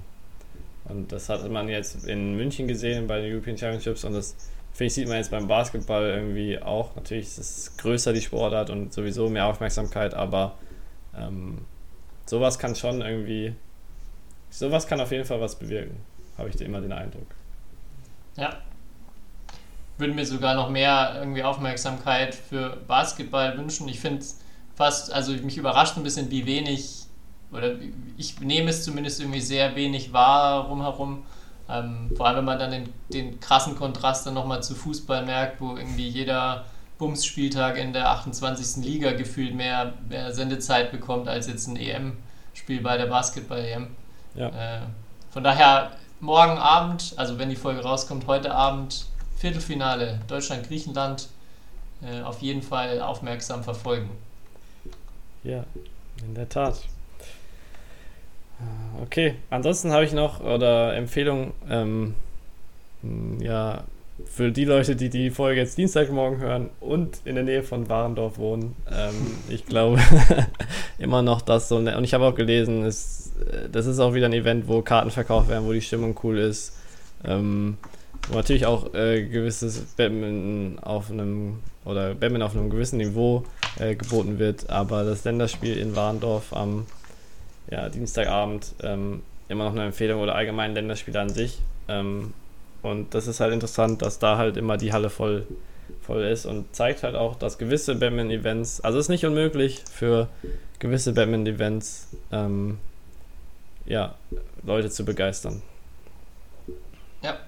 Und das hat man jetzt in München gesehen bei den European Championships und das finde ich, sieht man jetzt beim Basketball irgendwie auch. Natürlich ist es größer, die Sportart und sowieso mehr Aufmerksamkeit, aber ähm, sowas kann schon irgendwie, sowas kann auf jeden Fall was bewirken, habe ich immer den Eindruck. Ja. Würde mir sogar noch mehr irgendwie Aufmerksamkeit für Basketball wünschen. Ich finde fast, also mich überrascht ein bisschen, wie wenig, oder ich nehme es zumindest irgendwie sehr wenig wahr rumherum ähm, vor allem, wenn man dann den, den krassen Kontrast dann nochmal zu Fußball merkt, wo irgendwie jeder Bums-Spieltag in der 28. Liga gefühlt mehr, mehr Sendezeit bekommt als jetzt ein EM-Spiel bei der Basketball-EM. Ja. Äh, von daher morgen Abend, also wenn die Folge rauskommt, heute Abend Viertelfinale Deutschland-Griechenland äh, auf jeden Fall aufmerksam verfolgen. Ja, in der Tat. Okay, ansonsten habe ich noch oder Empfehlung, ähm, ja, für die Leute, die die Folge jetzt Dienstagmorgen hören und in der Nähe von Warendorf wohnen. Ähm, <laughs> ich glaube <laughs> immer noch, dass so, und ich habe auch gelesen, ist, äh, das ist auch wieder ein Event, wo Karten verkauft werden, wo die Stimmung cool ist. Ähm, wo natürlich auch äh, gewisses Badminton auf einem oder Badminton auf einem gewissen Niveau äh, geboten wird, aber das Länderspiel in Warendorf am ja, Dienstagabend ähm, immer noch eine Empfehlung oder allgemein Länderspiele an sich. Ähm, und das ist halt interessant, dass da halt immer die Halle voll, voll ist und zeigt halt auch, dass gewisse Batman-Events, also es ist nicht unmöglich für gewisse Batman-Events, ähm, ja, Leute zu begeistern. Ja.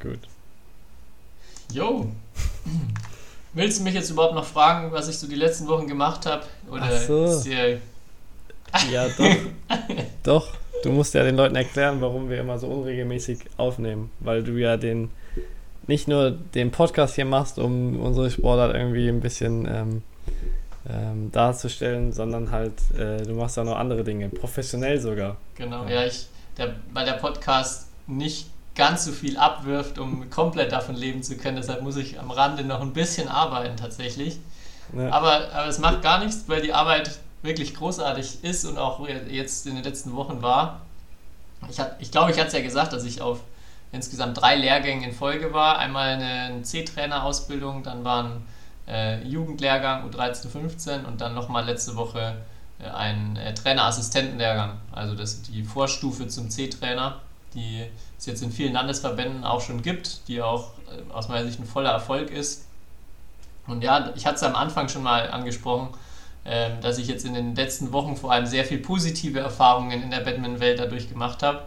Gut. Jo. <laughs> Willst du mich jetzt überhaupt noch fragen, was ich so die letzten Wochen gemacht habe? Oder Ach so. Ja, <laughs> doch. doch. Du musst ja den Leuten erklären, warum wir immer so unregelmäßig aufnehmen. Weil du ja den nicht nur den Podcast hier machst, um unsere Sportart irgendwie ein bisschen ähm, ähm, darzustellen, sondern halt, äh, du machst auch noch andere Dinge, professionell sogar. Genau, ja, ja ich, der, weil der Podcast nicht ganz so viel abwirft, um komplett davon leben zu können. Deshalb muss ich am Rande noch ein bisschen arbeiten tatsächlich. Ja. Aber, aber es macht gar nichts, weil die Arbeit wirklich großartig ist und auch jetzt in den letzten Wochen war. Ich, hat, ich glaube, ich hatte es ja gesagt, dass ich auf insgesamt drei Lehrgängen in Folge war. Einmal eine C-Trainer-Ausbildung, dann war ein äh, Jugendlehrgang U13, 15 und dann nochmal letzte Woche äh, ein äh, Trainerassistentenlehrgang. Also das die Vorstufe zum C-Trainer, die es jetzt in vielen Landesverbänden auch schon gibt, die auch äh, aus meiner Sicht ein voller Erfolg ist. Und ja, ich hatte es am Anfang schon mal angesprochen, ähm, dass ich jetzt in den letzten Wochen vor allem sehr viel positive Erfahrungen in der Badminton-Welt dadurch gemacht habe.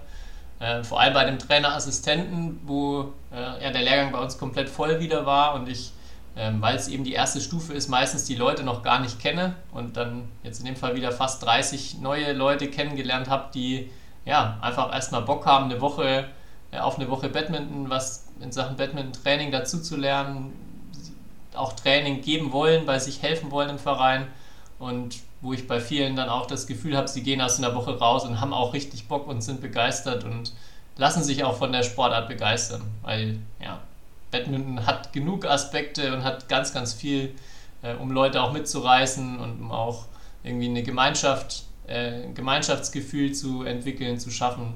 Ähm, vor allem bei dem Trainerassistenten, wo äh, ja, der Lehrgang bei uns komplett voll wieder war und ich, ähm, weil es eben die erste Stufe ist, meistens die Leute noch gar nicht kenne und dann jetzt in dem Fall wieder fast 30 neue Leute kennengelernt habe, die ja einfach erstmal Bock haben, eine Woche auf eine Woche Badminton, was in Sachen Badminton-Training dazu zu lernen, auch Training geben wollen, bei sich helfen wollen im Verein und wo ich bei vielen dann auch das Gefühl habe, sie gehen aus einer Woche raus und haben auch richtig Bock und sind begeistert und lassen sich auch von der Sportart begeistern, weil ja, Badminton hat genug Aspekte und hat ganz, ganz viel, äh, um Leute auch mitzureißen und um auch irgendwie eine Gemeinschaft, äh, Gemeinschaftsgefühl zu entwickeln, zu schaffen.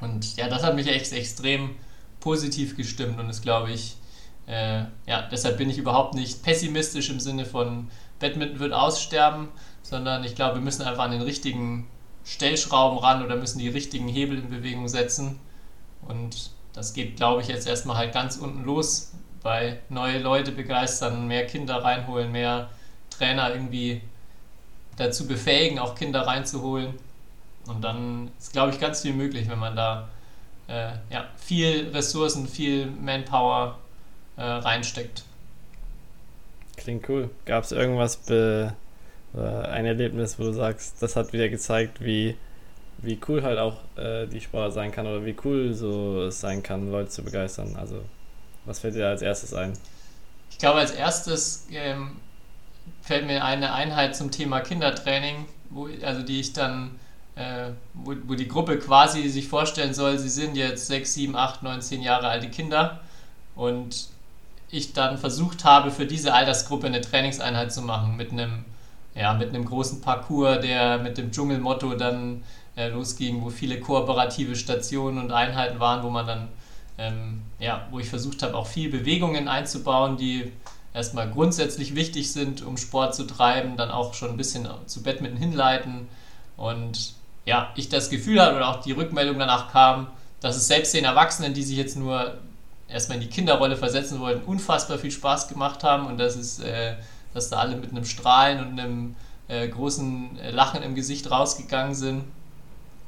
Und ja, das hat mich echt extrem positiv gestimmt und ist, glaube ich, äh, ja, deshalb bin ich überhaupt nicht pessimistisch im Sinne von Badminton wird aussterben, sondern ich glaube, wir müssen einfach an den richtigen Stellschrauben ran oder müssen die richtigen Hebel in Bewegung setzen. Und das geht, glaube ich, jetzt erstmal halt ganz unten los bei neue Leute begeistern, mehr Kinder reinholen, mehr Trainer irgendwie dazu befähigen, auch Kinder reinzuholen. Und dann ist, glaube ich, ganz viel möglich, wenn man da äh, ja, viel Ressourcen, viel Manpower äh, reinsteckt. Klingt cool. Gab es irgendwas, be, äh, ein Erlebnis, wo du sagst, das hat wieder gezeigt, wie, wie cool halt auch äh, die Sportart sein kann oder wie cool so es sein kann, Leute zu begeistern? Also, was fällt dir als erstes ein? Ich glaube, als erstes ähm, fällt mir eine Einheit zum Thema Kindertraining, wo, also die ich dann, äh, wo, wo die Gruppe quasi sich vorstellen soll, sie sind jetzt 6, 7, 8, 9, 10 Jahre alte Kinder und ich dann versucht habe, für diese Altersgruppe eine Trainingseinheit zu machen mit einem, ja, mit einem großen Parcours, der mit dem Dschungelmotto dann äh, losging, wo viele kooperative Stationen und Einheiten waren, wo man dann, ähm, ja, wo ich versucht habe, auch viel Bewegungen einzubauen, die erstmal grundsätzlich wichtig sind, um Sport zu treiben, dann auch schon ein bisschen zu Badminton hinleiten. Und ja, ich das Gefühl hatte oder auch die Rückmeldung danach kam, dass es selbst den Erwachsenen, die sich jetzt nur erstmal in die Kinderrolle versetzen wollten, unfassbar viel Spaß gemacht haben und dass, es, äh, dass da alle mit einem Strahlen und einem äh, großen Lachen im Gesicht rausgegangen sind.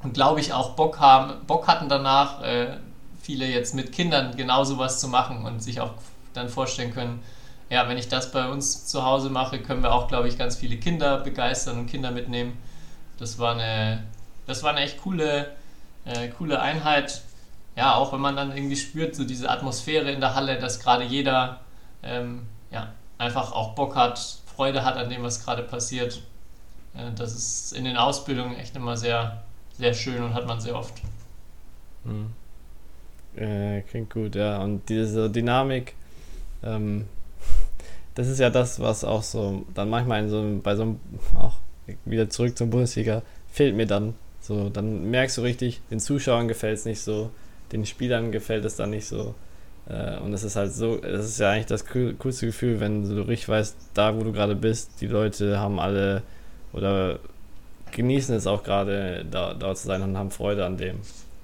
Und glaube ich auch Bock, haben, Bock hatten danach, äh, viele jetzt mit Kindern genau sowas zu machen und sich auch dann vorstellen können, ja, wenn ich das bei uns zu Hause mache, können wir auch, glaube ich, ganz viele Kinder begeistern und Kinder mitnehmen. Das war eine, das war eine echt coole, äh, coole Einheit. Ja, auch wenn man dann irgendwie spürt, so diese Atmosphäre in der Halle, dass gerade jeder ähm, ja, einfach auch Bock hat, Freude hat an dem, was gerade passiert. Äh, das ist in den Ausbildungen echt immer sehr, sehr schön und hat man sehr oft. Hm. Äh, klingt gut, ja. Und diese Dynamik, ähm, <laughs> das ist ja das, was auch so dann manchmal in so bei so einem, auch wieder zurück zum Bundesliga, fehlt mir dann. So, dann merkst du richtig, den Zuschauern gefällt es nicht so, den Spielern gefällt es dann nicht so. Äh, und es ist halt so, es ist ja eigentlich das coolste Gefühl, wenn du richtig weißt, da wo du gerade bist, die Leute haben alle oder genießen es auch gerade, da, dort zu sein und haben Freude an dem,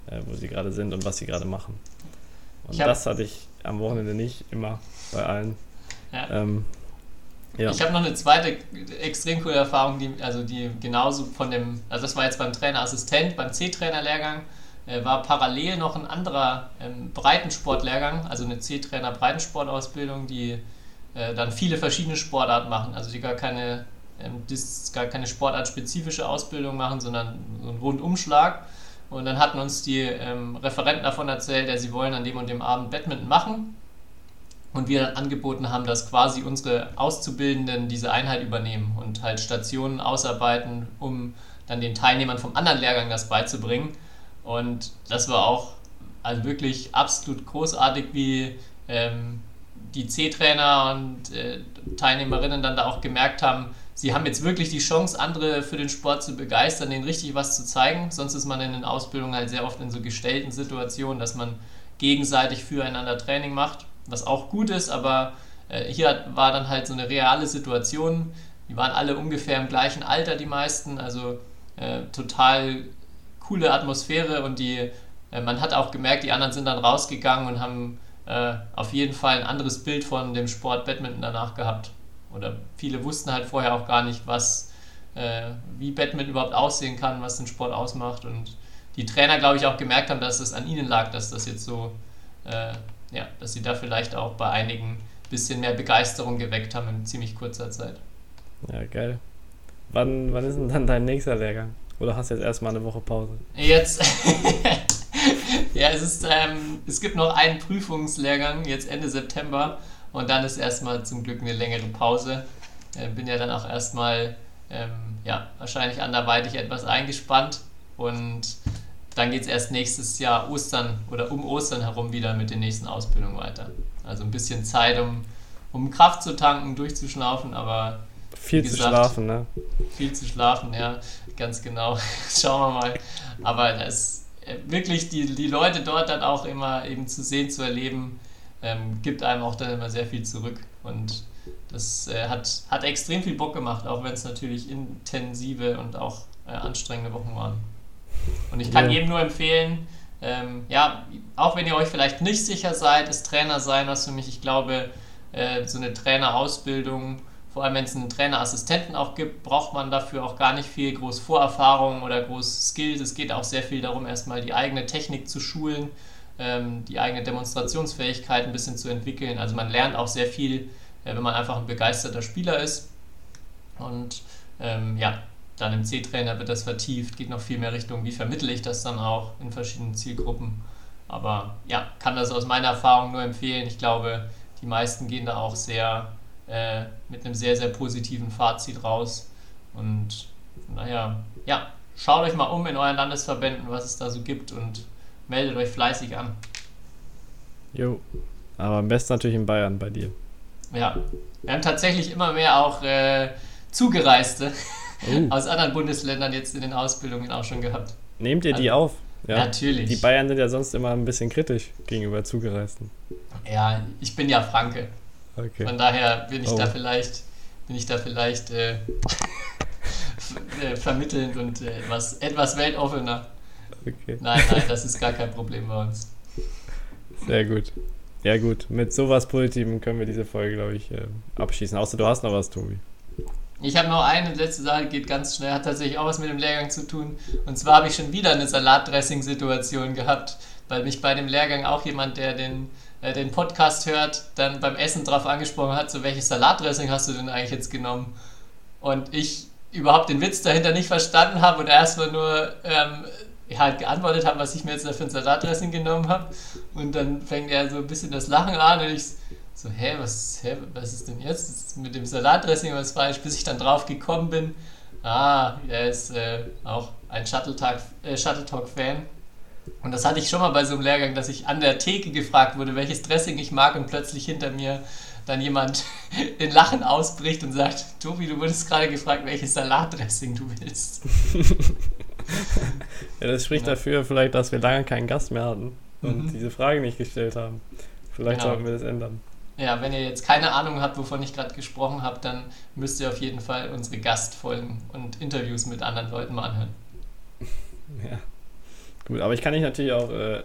äh, wo sie gerade sind und was sie gerade machen. Und das hatte ich am Wochenende nicht immer bei allen. Ja. Ähm, ja. Ich habe noch eine zweite extrem coole Erfahrung, die, also die genauso von dem, also das war jetzt beim Trainerassistent, beim C-Trainer-Lehrgang, äh, war parallel noch ein anderer ähm, Breitensportlehrgang, also eine C-Trainer Breitensportausbildung, die äh, dann viele verschiedene Sportarten machen, also die gar keine, ähm, gar keine sportartspezifische Ausbildung machen, sondern so einen Rundumschlag. Und dann hatten uns die ähm, Referenten davon erzählt, ja, sie wollen an dem und dem Abend Badminton machen und wir dann angeboten haben, dass quasi unsere Auszubildenden diese Einheit übernehmen und halt Stationen ausarbeiten, um dann den Teilnehmern vom anderen Lehrgang das beizubringen. Und das war auch also wirklich absolut großartig, wie ähm, die C-Trainer und äh, Teilnehmerinnen dann da auch gemerkt haben, sie haben jetzt wirklich die Chance, andere für den Sport zu begeistern, denen richtig was zu zeigen. Sonst ist man in den Ausbildungen halt sehr oft in so gestellten Situationen, dass man gegenseitig füreinander Training macht was auch gut ist, aber äh, hier war dann halt so eine reale Situation. Die waren alle ungefähr im gleichen Alter, die meisten, also äh, total coole Atmosphäre und die, äh, man hat auch gemerkt, die anderen sind dann rausgegangen und haben äh, auf jeden Fall ein anderes Bild von dem Sport Badminton danach gehabt. Oder viele wussten halt vorher auch gar nicht, was, äh, wie Badminton überhaupt aussehen kann, was den Sport ausmacht und die Trainer, glaube ich, auch gemerkt haben, dass es an ihnen lag, dass das jetzt so äh, ja, dass sie da vielleicht auch bei einigen ein bisschen mehr Begeisterung geweckt haben in ziemlich kurzer Zeit. Ja, geil. Wann, wann ist denn dann dein nächster Lehrgang? Oder hast du jetzt erstmal eine Woche Pause? Jetzt. <laughs> ja, es ist, ähm, es gibt noch einen Prüfungslehrgang jetzt Ende September und dann ist erstmal zum Glück eine längere Pause. Äh, bin ja dann auch erstmal, ähm, ja, wahrscheinlich anderweitig etwas eingespannt und dann geht es erst nächstes Jahr Ostern oder um Ostern herum wieder mit den nächsten Ausbildungen weiter. Also ein bisschen Zeit, um, um Kraft zu tanken, durchzuschnaufen, aber. Viel gesagt, zu schlafen, ne? Viel zu schlafen, ja, ganz genau. <laughs> Schauen wir mal. Aber das äh, wirklich die, die Leute dort dann auch immer eben zu sehen, zu erleben, ähm, gibt einem auch dann immer sehr viel zurück. Und das äh, hat, hat extrem viel Bock gemacht, auch wenn es natürlich intensive und auch äh, anstrengende Wochen waren. Und ich kann Ja. jedem nur empfehlen, ähm, ja, auch wenn ihr euch vielleicht nicht sicher seid, ist Trainer sein was für mich. Ich glaube, äh, so eine Trainerausbildung, vor allem wenn es einen Trainerassistenten auch gibt, braucht man dafür auch gar nicht viel groß Vorerfahrung oder groß Skills. Es geht auch sehr viel darum, erstmal die eigene Technik zu schulen, ähm, die eigene Demonstrationsfähigkeit ein bisschen zu entwickeln. Also man lernt auch sehr viel, äh, wenn man einfach ein begeisterter Spieler ist. Und ähm, ja, dann im C-Trainer wird das vertieft, geht noch viel mehr Richtung, wie vermittle ich das dann auch in verschiedenen Zielgruppen. Aber ja, kann das aus meiner Erfahrung nur empfehlen. Ich glaube, die meisten gehen da auch sehr äh, mit einem sehr, sehr positiven Fazit raus. Und von daher, ja, schaut euch mal um in euren Landesverbänden, was es da so gibt und meldet euch fleißig an. Jo. Aber am besten natürlich in Bayern bei dir. Ja, wir haben tatsächlich immer mehr auch äh, Zugereiste <laughs> Oh. aus anderen Bundesländern jetzt in den Ausbildungen auch schon gehabt. Nehmt ihr die Also, auf? Ja. Natürlich. Die Bayern sind ja sonst immer ein bisschen kritisch gegenüber Zugereisten. Ja, ich bin ja Franke. Okay. Von daher bin ich Oh. da vielleicht, bin ich da vielleicht äh, <laughs> äh, vermittelnd und äh, etwas, etwas weltoffener. okay. Nein, nein, das ist gar kein <laughs> Problem bei uns. Sehr gut. Ja gut, mit sowas Positivem können wir diese Folge, glaube ich, äh, abschließen. Außer du hast noch was, Tobi. Ich habe noch eine letzte Sache, geht ganz schnell, hat tatsächlich auch was mit dem Lehrgang zu tun. Und zwar habe ich schon wieder eine Salatdressing-Situation gehabt, weil mich bei dem Lehrgang auch jemand, der den, äh, den Podcast hört, dann beim Essen drauf angesprochen hat, so welches Salatdressing hast du denn eigentlich jetzt genommen? Und ich überhaupt den Witz dahinter nicht verstanden habe und erstmal nur ähm, halt geantwortet habe, was ich mir jetzt da für ein Salatdressing genommen habe. Und dann fängt er so ein bisschen das Lachen an und ich so, hä, was, hä, was ist denn jetzt ist mit dem Salatdressing was falsch, bis ich dann drauf gekommen bin. Ah, er ist äh, auch ein Shuttle äh, Shuttle Talk Fan. Und das hatte ich schon mal bei so einem Lehrgang, dass ich an der Theke gefragt wurde, welches Dressing ich mag und plötzlich hinter mir dann jemand <laughs> in Lachen ausbricht und sagt, Tobi, du wurdest gerade gefragt, welches Salatdressing du willst. <laughs> Ja, das spricht Ja. dafür vielleicht, dass wir lange keinen Gast mehr hatten und Mhm. diese Frage nicht gestellt haben. Vielleicht Genau. sollten wir das ändern. Ja, wenn ihr jetzt keine Ahnung habt, wovon ich gerade gesprochen habe, dann müsst ihr auf jeden Fall unsere Gastfolgen und Interviews mit anderen Leuten mal anhören. <laughs> Ja. Gut, aber ich kann dich natürlich auch äh,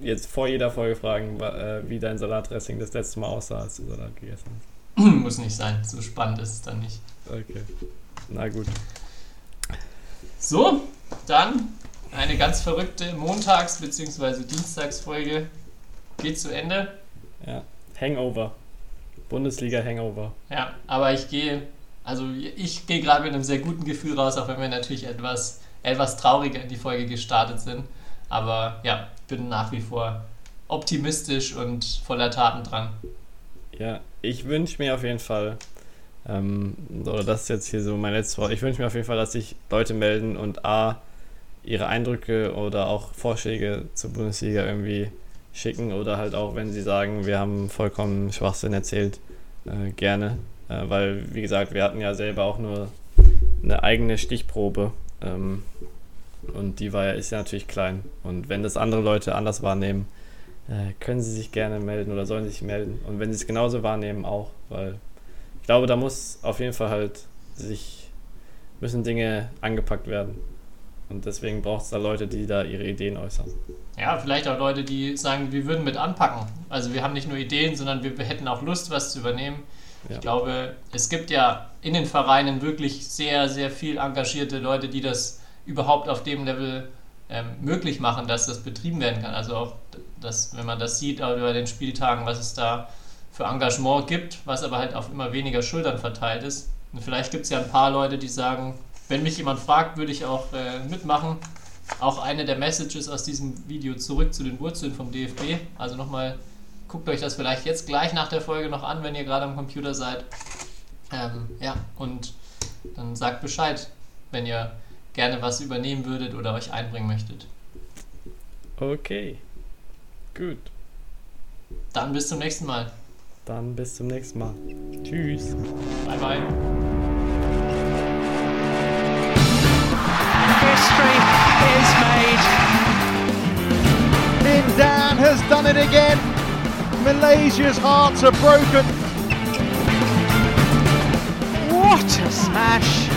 jetzt vor jeder Folge fragen, äh, wie dein Salatdressing das letzte Mal aussah, als du Salat gegessen hast. <clears throat> Muss nicht sein, so spannend ist es dann nicht. Okay. Na gut. So, dann eine ganz verrückte Montags- bzw. Dienstagsfolge geht zu Ende. Ja. Hangover. Bundesliga Hangover. Ja, aber ich gehe, also ich gehe gerade mit einem sehr guten Gefühl raus, auch wenn wir natürlich etwas, etwas trauriger in die Folge gestartet sind. Aber ja, bin nach wie vor optimistisch und voller Taten dran. Ja, ich wünsche mir auf jeden Fall, ähm, oder das ist jetzt hier so mein letztes Wort, ich wünsche mir auf jeden Fall, dass sich Leute melden und A, ihre Eindrücke oder auch Vorschläge zur Bundesliga irgendwie schicken oder halt auch, wenn sie sagen, wir haben vollkommen Schwachsinn erzählt, äh, gerne. Äh, weil, wie gesagt, wir hatten ja selber auch nur eine eigene Stichprobe ähm, und die war ja, ist ja natürlich klein. Und wenn das andere Leute anders wahrnehmen, äh, können Sie sich gerne melden oder sollen sich melden. Und wenn Sie es genauso wahrnehmen, auch, weil ich glaube, da muss auf jeden Fall halt sich, müssen Dinge angepackt werden. Und deswegen braucht es da Leute, die da ihre Ideen äußern. Ja, vielleicht auch Leute, die sagen, wir würden mit anpacken. Also wir haben nicht nur Ideen, sondern wir hätten auch Lust, was zu übernehmen. Ja. Ich glaube, es gibt ja in den Vereinen wirklich sehr, sehr viel engagierte Leute, die das überhaupt auf dem Level ähm, möglich machen, dass das betrieben werden kann. Also auch, dass, wenn man das sieht auch über den Spieltagen, was es da für Engagement gibt, was aber halt auf immer weniger Schultern verteilt ist. Und vielleicht gibt es ja ein paar Leute, die sagen, wenn mich jemand fragt, würde ich auch äh, mitmachen. Auch eine der Messages aus diesem Video zurück zu den Wurzeln vom DFB. Also nochmal, guckt euch das vielleicht jetzt gleich nach der Folge noch an, wenn ihr gerade am Computer seid. Ähm, ja, und dann sagt Bescheid, wenn ihr gerne was übernehmen würdet oder euch einbringen möchtet. Okay. Gut. Dann bis zum nächsten Mal. Dann bis zum nächsten Mal. Tschüss. Bye bye. history is made. Lindan has done it again. Malaysia's hearts are broken. What a smash!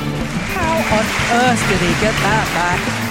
How on earth did he get that back?